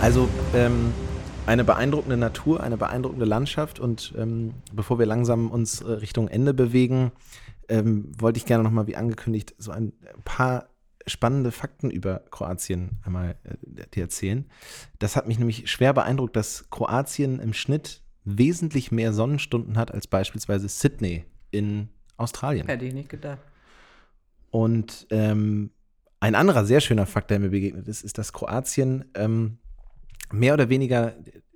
Also ähm, eine beeindruckende Natur, eine beeindruckende Landschaft und ähm, bevor wir langsam uns äh, Richtung Ende bewegen, ähm, wollte ich gerne nochmal, wie angekündigt, so ein paar spannende Fakten über Kroatien einmal äh, dir erzählen. Das hat mich nämlich schwer beeindruckt, dass Kroatien im Schnitt wesentlich mehr Sonnenstunden hat als beispielsweise Sydney in Australien. Hätte ich nicht gedacht. Und ähm, ein anderer sehr schöner Fakt, der mir begegnet ist, ist, dass Kroatien ähm, mehr oder weniger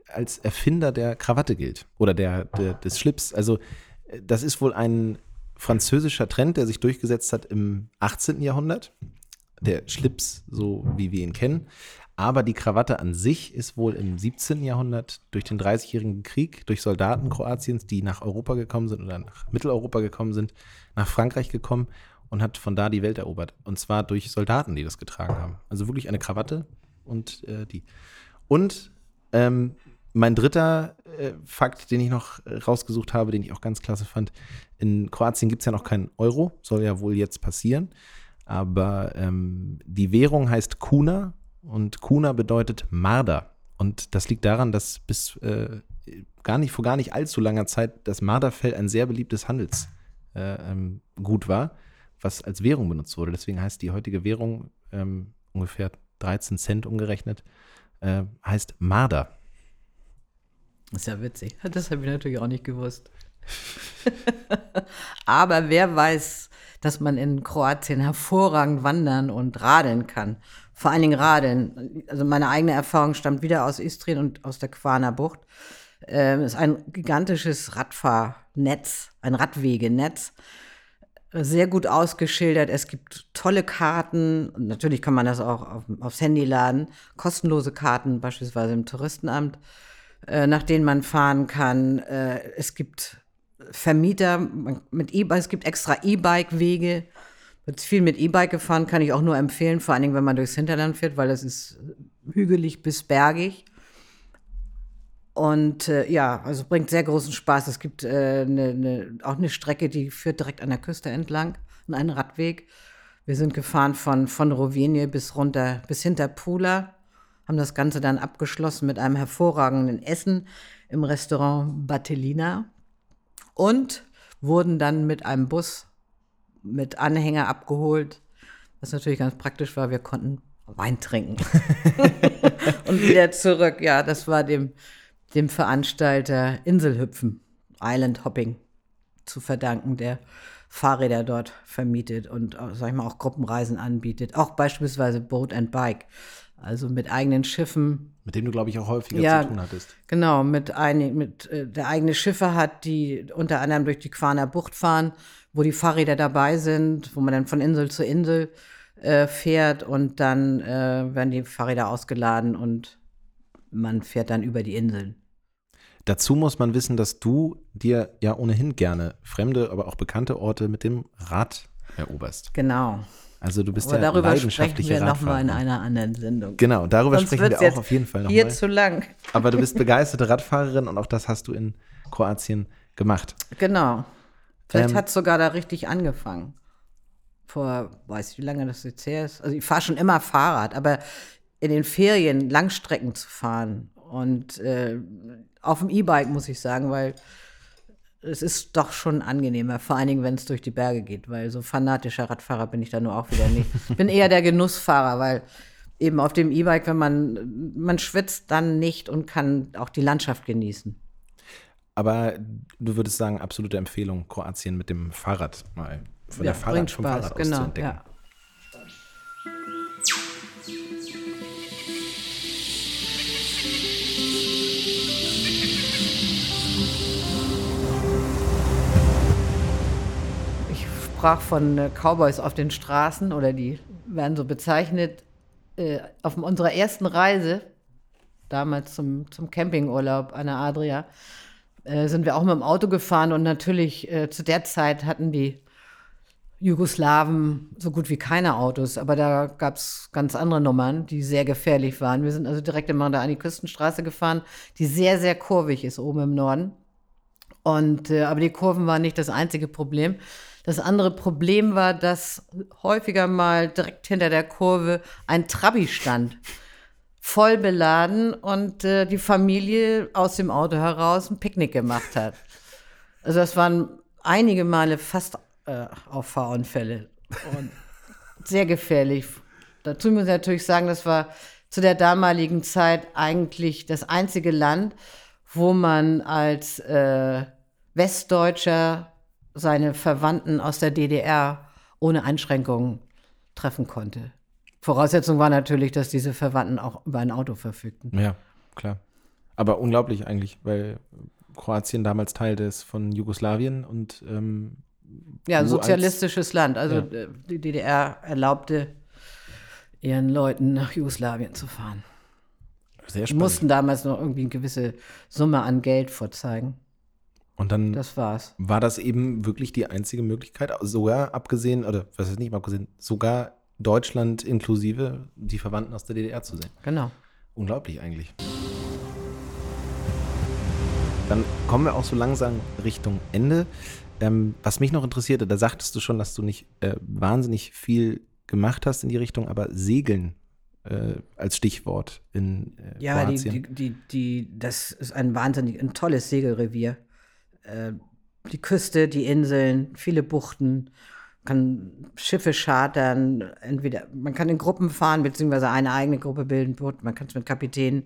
als Erfinder der Krawatte gilt oder der, der, des Schlips. Also äh, das ist wohl ein französischer Trend, der sich durchgesetzt hat im 18. Jahrhundert. Der Schlips, so wie wir ihn kennen. Aber die Krawatte an sich ist wohl im 17. Jahrhundert durch den Dreißigjährigen Krieg, durch Soldaten Kroatiens, die nach Europa gekommen sind oder nach Mitteleuropa gekommen sind, nach Frankreich gekommen und hat von da die Welt erobert. Und zwar durch Soldaten, die das getragen haben. Also wirklich eine Krawatte und äh, die. Und ähm, mein dritter äh, Fakt, den ich noch rausgesucht habe, den ich auch ganz klasse fand, in Kroatien gibt es ja noch keinen Euro, soll ja wohl jetzt passieren. Aber ähm, die Währung heißt Kuna und Kuna bedeutet Marder. Und das liegt daran, dass bis äh, gar nicht, vor gar nicht allzu langer Zeit das Marderfell ein sehr beliebtes Handelsgut äh, ähm, war, was als Währung benutzt wurde. Deswegen heißt die heutige Währung ähm, ungefähr 13 Cent umgerechnet, äh, heißt Marder. Das ist ja witzig. [LAUGHS] Das habe ich natürlich auch nicht gewusst. [LAUGHS] Aber wer weiß, dass man in Kroatien hervorragend wandern und radeln kann. Vor allen Dingen radeln. Also meine eigene Erfahrung stammt wieder aus Istrien und aus der Quaner Bucht. Ähm, es ist ein gigantisches Radfahrnetz, ein Radwegenetz. Sehr gut ausgeschildert. Es gibt tolle Karten. Natürlich kann man das auch auf, aufs Handy laden. Kostenlose Karten, beispielsweise im Touristenamt. Äh, nach denen man fahren kann. Äh, es gibt Vermieter mit E-Bike, es gibt extra E-Bike-Wege. Wird viel mit E-Bike gefahren, kann ich auch nur empfehlen, vor allen Dingen, wenn man durchs Hinterland fährt, weil es ist hügelig bis bergig. Und äh, ja, also bringt sehr großen Spaß. Es gibt äh, ne, ne, auch eine Strecke, die führt direkt an der Küste entlang, und einen Radweg. Wir sind gefahren von, von Rovinje bis runter, bis hinter Pula haben das Ganze dann abgeschlossen mit einem hervorragenden Essen im Restaurant Batelina und wurden dann mit einem Bus mit Anhänger abgeholt, was natürlich ganz praktisch war. Wir konnten Wein trinken [LAUGHS] und wieder zurück. Ja, das war dem, dem Veranstalter Inselhüpfen, Island Hopping, zu verdanken, der Fahrräder dort vermietet und, sag ich mal, auch Gruppenreisen anbietet. Auch beispielsweise Boat and Bike. Also mit eigenen Schiffen. Mit dem du, glaube ich, auch häufiger ja, zu tun hattest. Genau, mit, ein, mit äh, der eigene Schiffe hat, die unter anderem durch die Quaner Bucht fahren, wo die Fahrräder dabei sind, wo man dann von Insel zu Insel äh, fährt und dann äh, werden die Fahrräder ausgeladen und man fährt dann über die Inseln. Dazu muss man wissen, dass du dir ja ohnehin gerne fremde, aber auch bekannte Orte mit dem Rad eroberst. Genau. Also du bist Aber ja darüber sprechen wir nochmal in einer anderen Sendung. Genau, darüber Sonst sprechen wir auch auf jeden Fall nochmal. Hier zu lang. Aber du bist begeisterte Radfahrerin und auch das hast du in Kroatien gemacht. Genau. Vielleicht Ähm, hat es sogar da richtig angefangen. Vor, weiß ich, wie lange das jetzt her ist. Also ich fahre schon immer Fahrrad, aber in den Ferien Langstrecken zu fahren und äh, auf dem E-Bike muss ich sagen, weil es ist doch schon angenehmer, vor allen Dingen, wenn es durch die Berge geht, weil so fanatischer Radfahrer bin ich da nur auch wieder nicht. Ich bin eher der Genussfahrer, weil eben auf dem E-Bike, wenn man, man schwitzt dann nicht und kann auch die Landschaft genießen. Aber du würdest sagen, absolute Empfehlung, Kroatien mit dem Fahrrad mal von Ja, der Fahrrad, bringt vom Spaß, Fahrrad aus genau, zu entdecken. ja. Sprach von äh, Cowboys auf den Straßen oder die werden so bezeichnet. Äh, auf unserer ersten Reise, damals zum, zum Campingurlaub an der Adria, äh, sind wir auch mit dem Auto gefahren und natürlich zu der Zeit hatten die Jugoslawen so gut wie keine Autos, aber da gab es ganz andere Nummern, die sehr gefährlich waren. Wir sind also direkt immer da an die Küstenstraße gefahren, die sehr, sehr kurvig ist oben im Norden. Und äh, aber die Kurven waren nicht das einzige Problem. Das andere Problem war, dass häufiger mal direkt hinter der Kurve ein Trabi stand. voll beladen und äh, die Familie aus dem Auto heraus ein Picknick gemacht hat. Also das waren einige Male fast äh, Auffahrunfälle und sehr gefährlich. Dazu muss ich natürlich sagen, das war zu der damaligen Zeit eigentlich das einzige Land, wo man als äh, Westdeutscher seine Verwandten aus der DDR ohne Einschränkungen treffen konnte. Voraussetzung war natürlich, dass diese Verwandten auch über ein Auto verfügten. Ja, klar. Aber unglaublich eigentlich, weil Kroatien damals Teil des von Jugoslawien und ähm, ja, sozialistisches Land. Also ja. Äh, die DDR erlaubte ihren Leuten nach Jugoslawien zu fahren. Sehr spannend. Die mussten damals noch irgendwie eine gewisse Summe an Geld vorzeigen. Und dann das war das eben wirklich die einzige Möglichkeit, sogar abgesehen, oder was ist nicht mal abgesehen, sogar Deutschland inklusive die Verwandten aus der DDR zu sehen. Genau. Unglaublich eigentlich. Dann kommen wir auch so langsam Richtung Ende. Ähm, was mich noch interessierte, da sagtest du schon, dass du nicht äh, wahnsinnig viel gemacht hast in die Richtung, aber Segeln äh, als Stichwort in äh, ja, Kroatien. Ja, die, die, die, das ist ein wahnsinnig ein tolles Segelrevier. Äh, die Küste, die Inseln, viele Buchten kann Schiffe chartern, entweder man kann in Gruppen fahren, beziehungsweise eine eigene Gruppe bilden, man kann es mit Kapitänen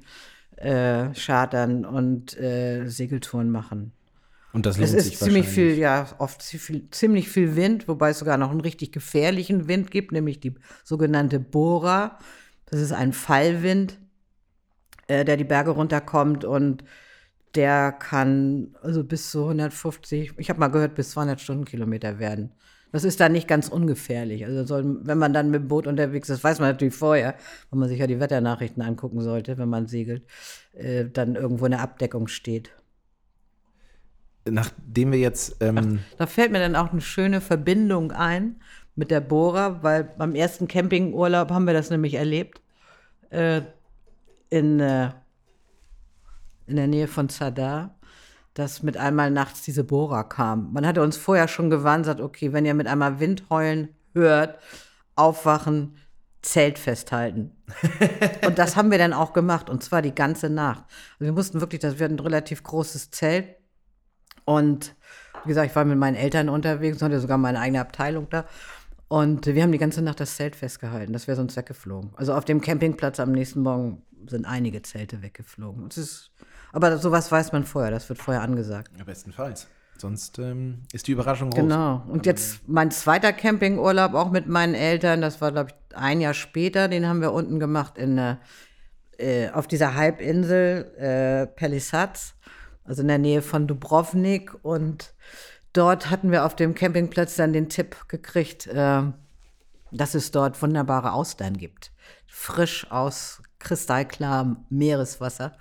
äh, chartern und äh, Segeltouren machen. Und das lohnt es ist sich ziemlich viel, ja, oft viel, ziemlich viel Wind, wobei es sogar noch einen richtig gefährlichen Wind gibt, nämlich die sogenannte Bora. Das ist ein Fallwind, äh, der die Berge runterkommt und der kann also bis zu 150, ich habe mal gehört, bis 200 Stundenkilometer werden. Das ist dann nicht ganz ungefährlich. Also soll, wenn man dann mit dem Boot unterwegs ist, weiß man natürlich vorher, wenn man sich ja die Wetternachrichten angucken sollte, wenn man segelt, äh, dann irgendwo eine Abdeckung steht. Nachdem wir jetzt. Ähm Ach, da fällt mir dann auch eine schöne Verbindung ein mit der Bohrer, weil beim ersten Campingurlaub haben wir das nämlich erlebt. Äh, in, äh, in der Nähe von Zadar dass mit einmal nachts diese Bohrer kam. Man hatte uns vorher schon gewarnt, sagt, okay, wenn ihr mit einmal Windheulen hört, aufwachen, Zelt festhalten. [LAUGHS] und das haben wir dann auch gemacht, und zwar die ganze Nacht. Also wir mussten wirklich, das wird ein relativ großes Zelt. Und wie gesagt, ich war mit meinen Eltern unterwegs, hatte sogar meine eigene Abteilung da. Und wir haben die ganze Nacht das Zelt festgehalten. Das wäre sonst weggeflogen. Also auf dem Campingplatz am nächsten Morgen sind einige Zelte weggeflogen. Es ist aber sowas weiß man vorher, das wird vorher angesagt. Ja, bestenfalls. Sonst ähm, ist die Überraschung groß. Genau. Und jetzt mein zweiter Campingurlaub auch mit meinen Eltern, das war, glaube ich, ein Jahr später, den haben wir unten gemacht in, äh, auf dieser Halbinsel äh, Pelisatz, also in der Nähe von Dubrovnik. Und dort hatten wir auf dem Campingplatz dann den Tipp gekriegt, äh, dass es dort wunderbare Austern gibt. Frisch aus kristallklarem Meereswasser.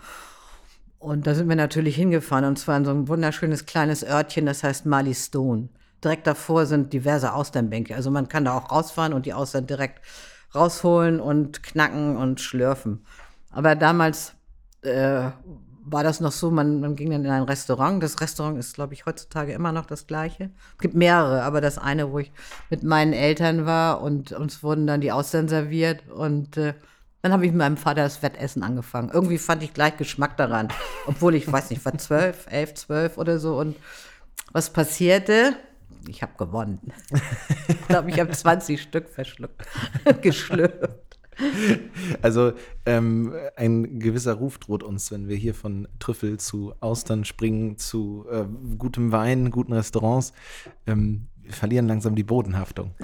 Und da sind wir natürlich hingefahren und zwar in so ein wunderschönes kleines Örtchen, das heißt Mali Stone. Direkt davor sind diverse Austernbänke. Also man kann da auch rausfahren und die Austern direkt rausholen und knacken und schlürfen. Aber damals äh, war das noch so, man, man ging dann in ein Restaurant. Das Restaurant ist, glaube ich, heutzutage immer noch das gleiche. Es gibt mehrere, aber das eine, wo ich mit meinen Eltern war und uns wurden dann die Austern serviert und äh, dann habe ich mit meinem Vater das Wettessen angefangen. Irgendwie fand ich gleich Geschmack daran. Obwohl ich, weiß nicht, war zwölf, [LAUGHS] elf, zwölf oder so. Und was passierte? Ich habe gewonnen. [LAUGHS] ich glaube, ich habe 20 Stück verschluckt, [LAUGHS] geschlürft. Also ähm, ein gewisser Ruf droht uns, wenn wir hier von Trüffel zu Austern springen, zu äh, gutem Wein, guten Restaurants. Ähm, wir verlieren langsam die Bodenhaftung.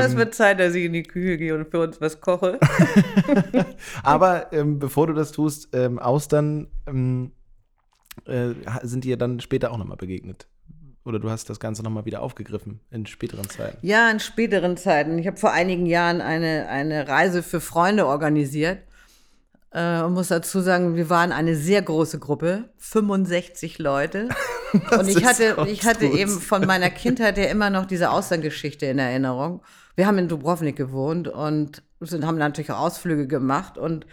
Es ähm, wird Zeit, dass ich in die Küche gehe und für uns was koche. [LAUGHS] Aber ähm, bevor du das tust, ähm, Austern ähm, äh, sind dir dann später auch nochmal begegnet. Oder du hast das Ganze nochmal wieder aufgegriffen in späteren Zeiten? Ja, in späteren Zeiten. Ich habe vor einigen Jahren eine, eine Reise für Freunde organisiert. Äh, und muss dazu sagen, wir waren eine sehr große Gruppe, 65 Leute. [LAUGHS] und ich hatte, ich hatte eben von meiner Kindheit ja immer noch diese Auslandgeschichte in Erinnerung. Wir haben in Dubrovnik gewohnt und sind, haben natürlich auch Ausflüge gemacht. Und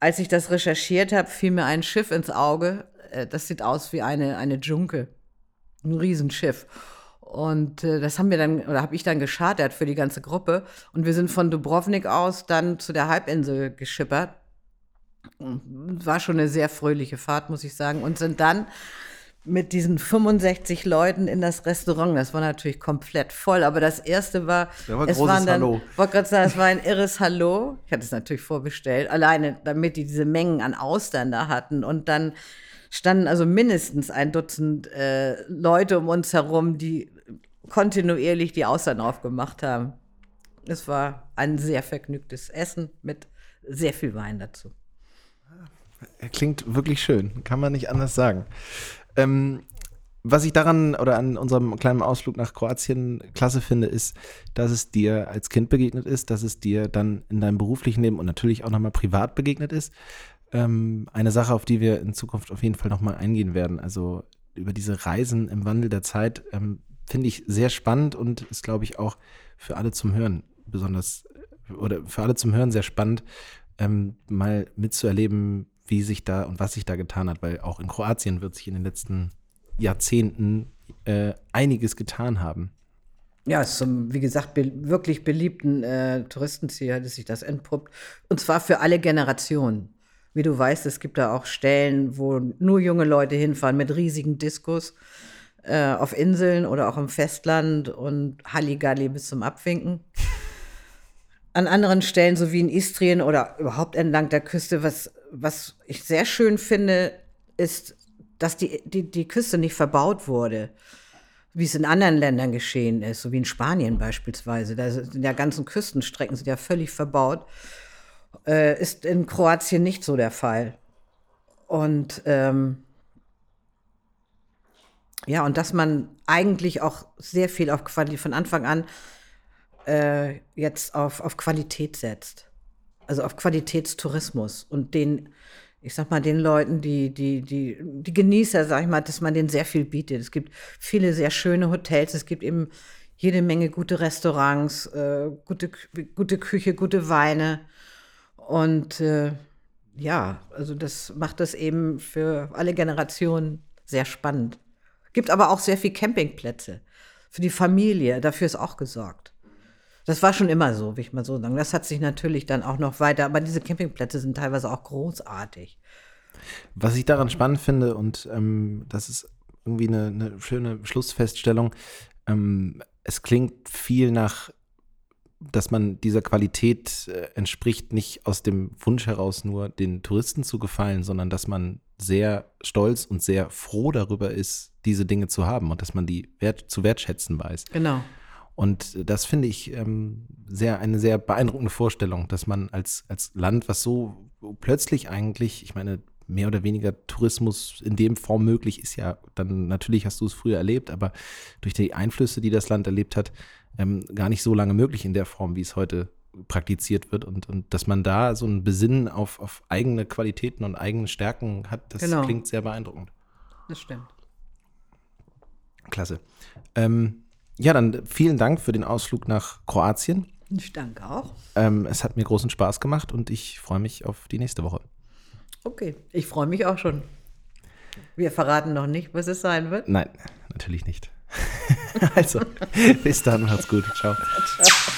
als ich das recherchiert habe, fiel mir ein Schiff ins Auge. Äh, das sieht aus wie eine, eine Junke. Ein Riesenschiff. Und äh, das haben wir dann, oder habe ich dann geschartert für die ganze Gruppe. Und wir sind von Dubrovnik aus dann zu der Halbinsel geschippert. War schon eine sehr fröhliche Fahrt, muss ich sagen. Und sind dann mit diesen 65 Leuten in das Restaurant. Das war natürlich komplett voll, aber das erste war, Ja, war es großes waren dann, Hallo. wollte gerade sagen, es war ein irres Hallo. Ich hatte es natürlich vorbestellt, alleine damit die diese Mengen an Austern da hatten und dann standen also mindestens ein Dutzend äh, Leute um uns herum, die kontinuierlich die Austern aufgemacht haben. Es war ein sehr vergnügtes Essen mit sehr viel Wein dazu. Klingt wirklich schön, kann man nicht anders sagen. Ähm, was ich daran oder an unserem kleinen Ausflug nach Kroatien klasse finde, ist, dass es dir als Kind begegnet ist, dass es dir dann in deinem beruflichen Leben und natürlich auch nochmal privat begegnet ist. Ähm, eine Sache, auf die wir in Zukunft auf jeden Fall nochmal eingehen werden. Also über diese Reisen im Wandel der Zeit ähm, finde ich sehr spannend und ist, glaube ich, auch für alle zum Hören besonders oder für alle zum Hören sehr spannend, ähm, mal mitzuerleben, wie sich da und was sich da getan hat, weil auch in Kroatien wird sich in den letzten Jahrzehnten äh, einiges getan haben. Ja, zum, wie gesagt, be wirklich beliebten äh, Touristenziel hat sich das entpuppt. Und zwar für alle Generationen. Wie du weißt, es gibt da auch Stellen, wo nur junge Leute hinfahren mit riesigen Diskos äh, auf Inseln oder auch im Festland und Halligalli bis zum Abwinken. An anderen Stellen, so wie in Istrien oder überhaupt entlang der Küste, was, was ich sehr schön finde, ist, dass die, die, die Küste nicht verbaut wurde wie es in anderen Ländern geschehen ist, so wie in Spanien beispielsweise. Da sind ja ganzen Küstenstrecken sind ja völlig verbaut. Äh, ist in Kroatien nicht so der Fall. Und ähm, ja, und dass man eigentlich auch sehr viel auf Qualität von Anfang an äh, jetzt auf, auf Qualität setzt. Also auf Qualitätstourismus und den, ich sag mal, den Leuten, die, die, die, die Genießer, sag ich mal, dass man denen sehr viel bietet. Es gibt viele sehr schöne Hotels, es gibt eben jede Menge gute Restaurants, äh, gute, gute Küche, gute Weine. Und äh, ja, also das macht das eben für alle Generationen sehr spannend. Gibt aber auch sehr viel Campingplätze für die Familie, dafür ist auch gesorgt. Das war schon immer so, will ich mal so sagen. Das hat sich natürlich dann auch noch weiter, aber diese Campingplätze sind teilweise auch großartig. Was ich daran spannend finde, und ähm, das ist irgendwie eine, eine schöne Schlussfeststellung, ähm, es klingt viel nach, dass man dieser Qualität äh, entspricht, nicht aus dem Wunsch heraus nur den Touristen zu gefallen, sondern dass man sehr stolz und sehr froh darüber ist, diese Dinge zu haben und dass man die wert, zu wertschätzen weiß. Genau. Und das finde ich ähm, sehr, eine sehr beeindruckende Vorstellung, dass man als, als Land, was so plötzlich eigentlich, ich meine, mehr oder weniger Tourismus in dem Form möglich ist ja, dann natürlich hast du es früher erlebt, aber durch die Einflüsse, die das Land erlebt hat, ähm, gar nicht so lange möglich in der Form, wie es heute praktiziert wird und, und dass man da so ein Besinnen auf, auf eigene Qualitäten und eigene Stärken hat, das Genau. klingt sehr beeindruckend. Das stimmt. Klasse. Ähm, ja, dann vielen Dank für den Ausflug nach Kroatien. Ich danke auch. Ähm, es hat mir großen Spaß gemacht und ich freue mich auf die nächste Woche. Okay, ich freue mich auch schon. Wir verraten noch nicht, was es sein wird. Nein, natürlich nicht. [LAUGHS] also, [LAUGHS] bis dann, macht's gut. Ciao. Ciao.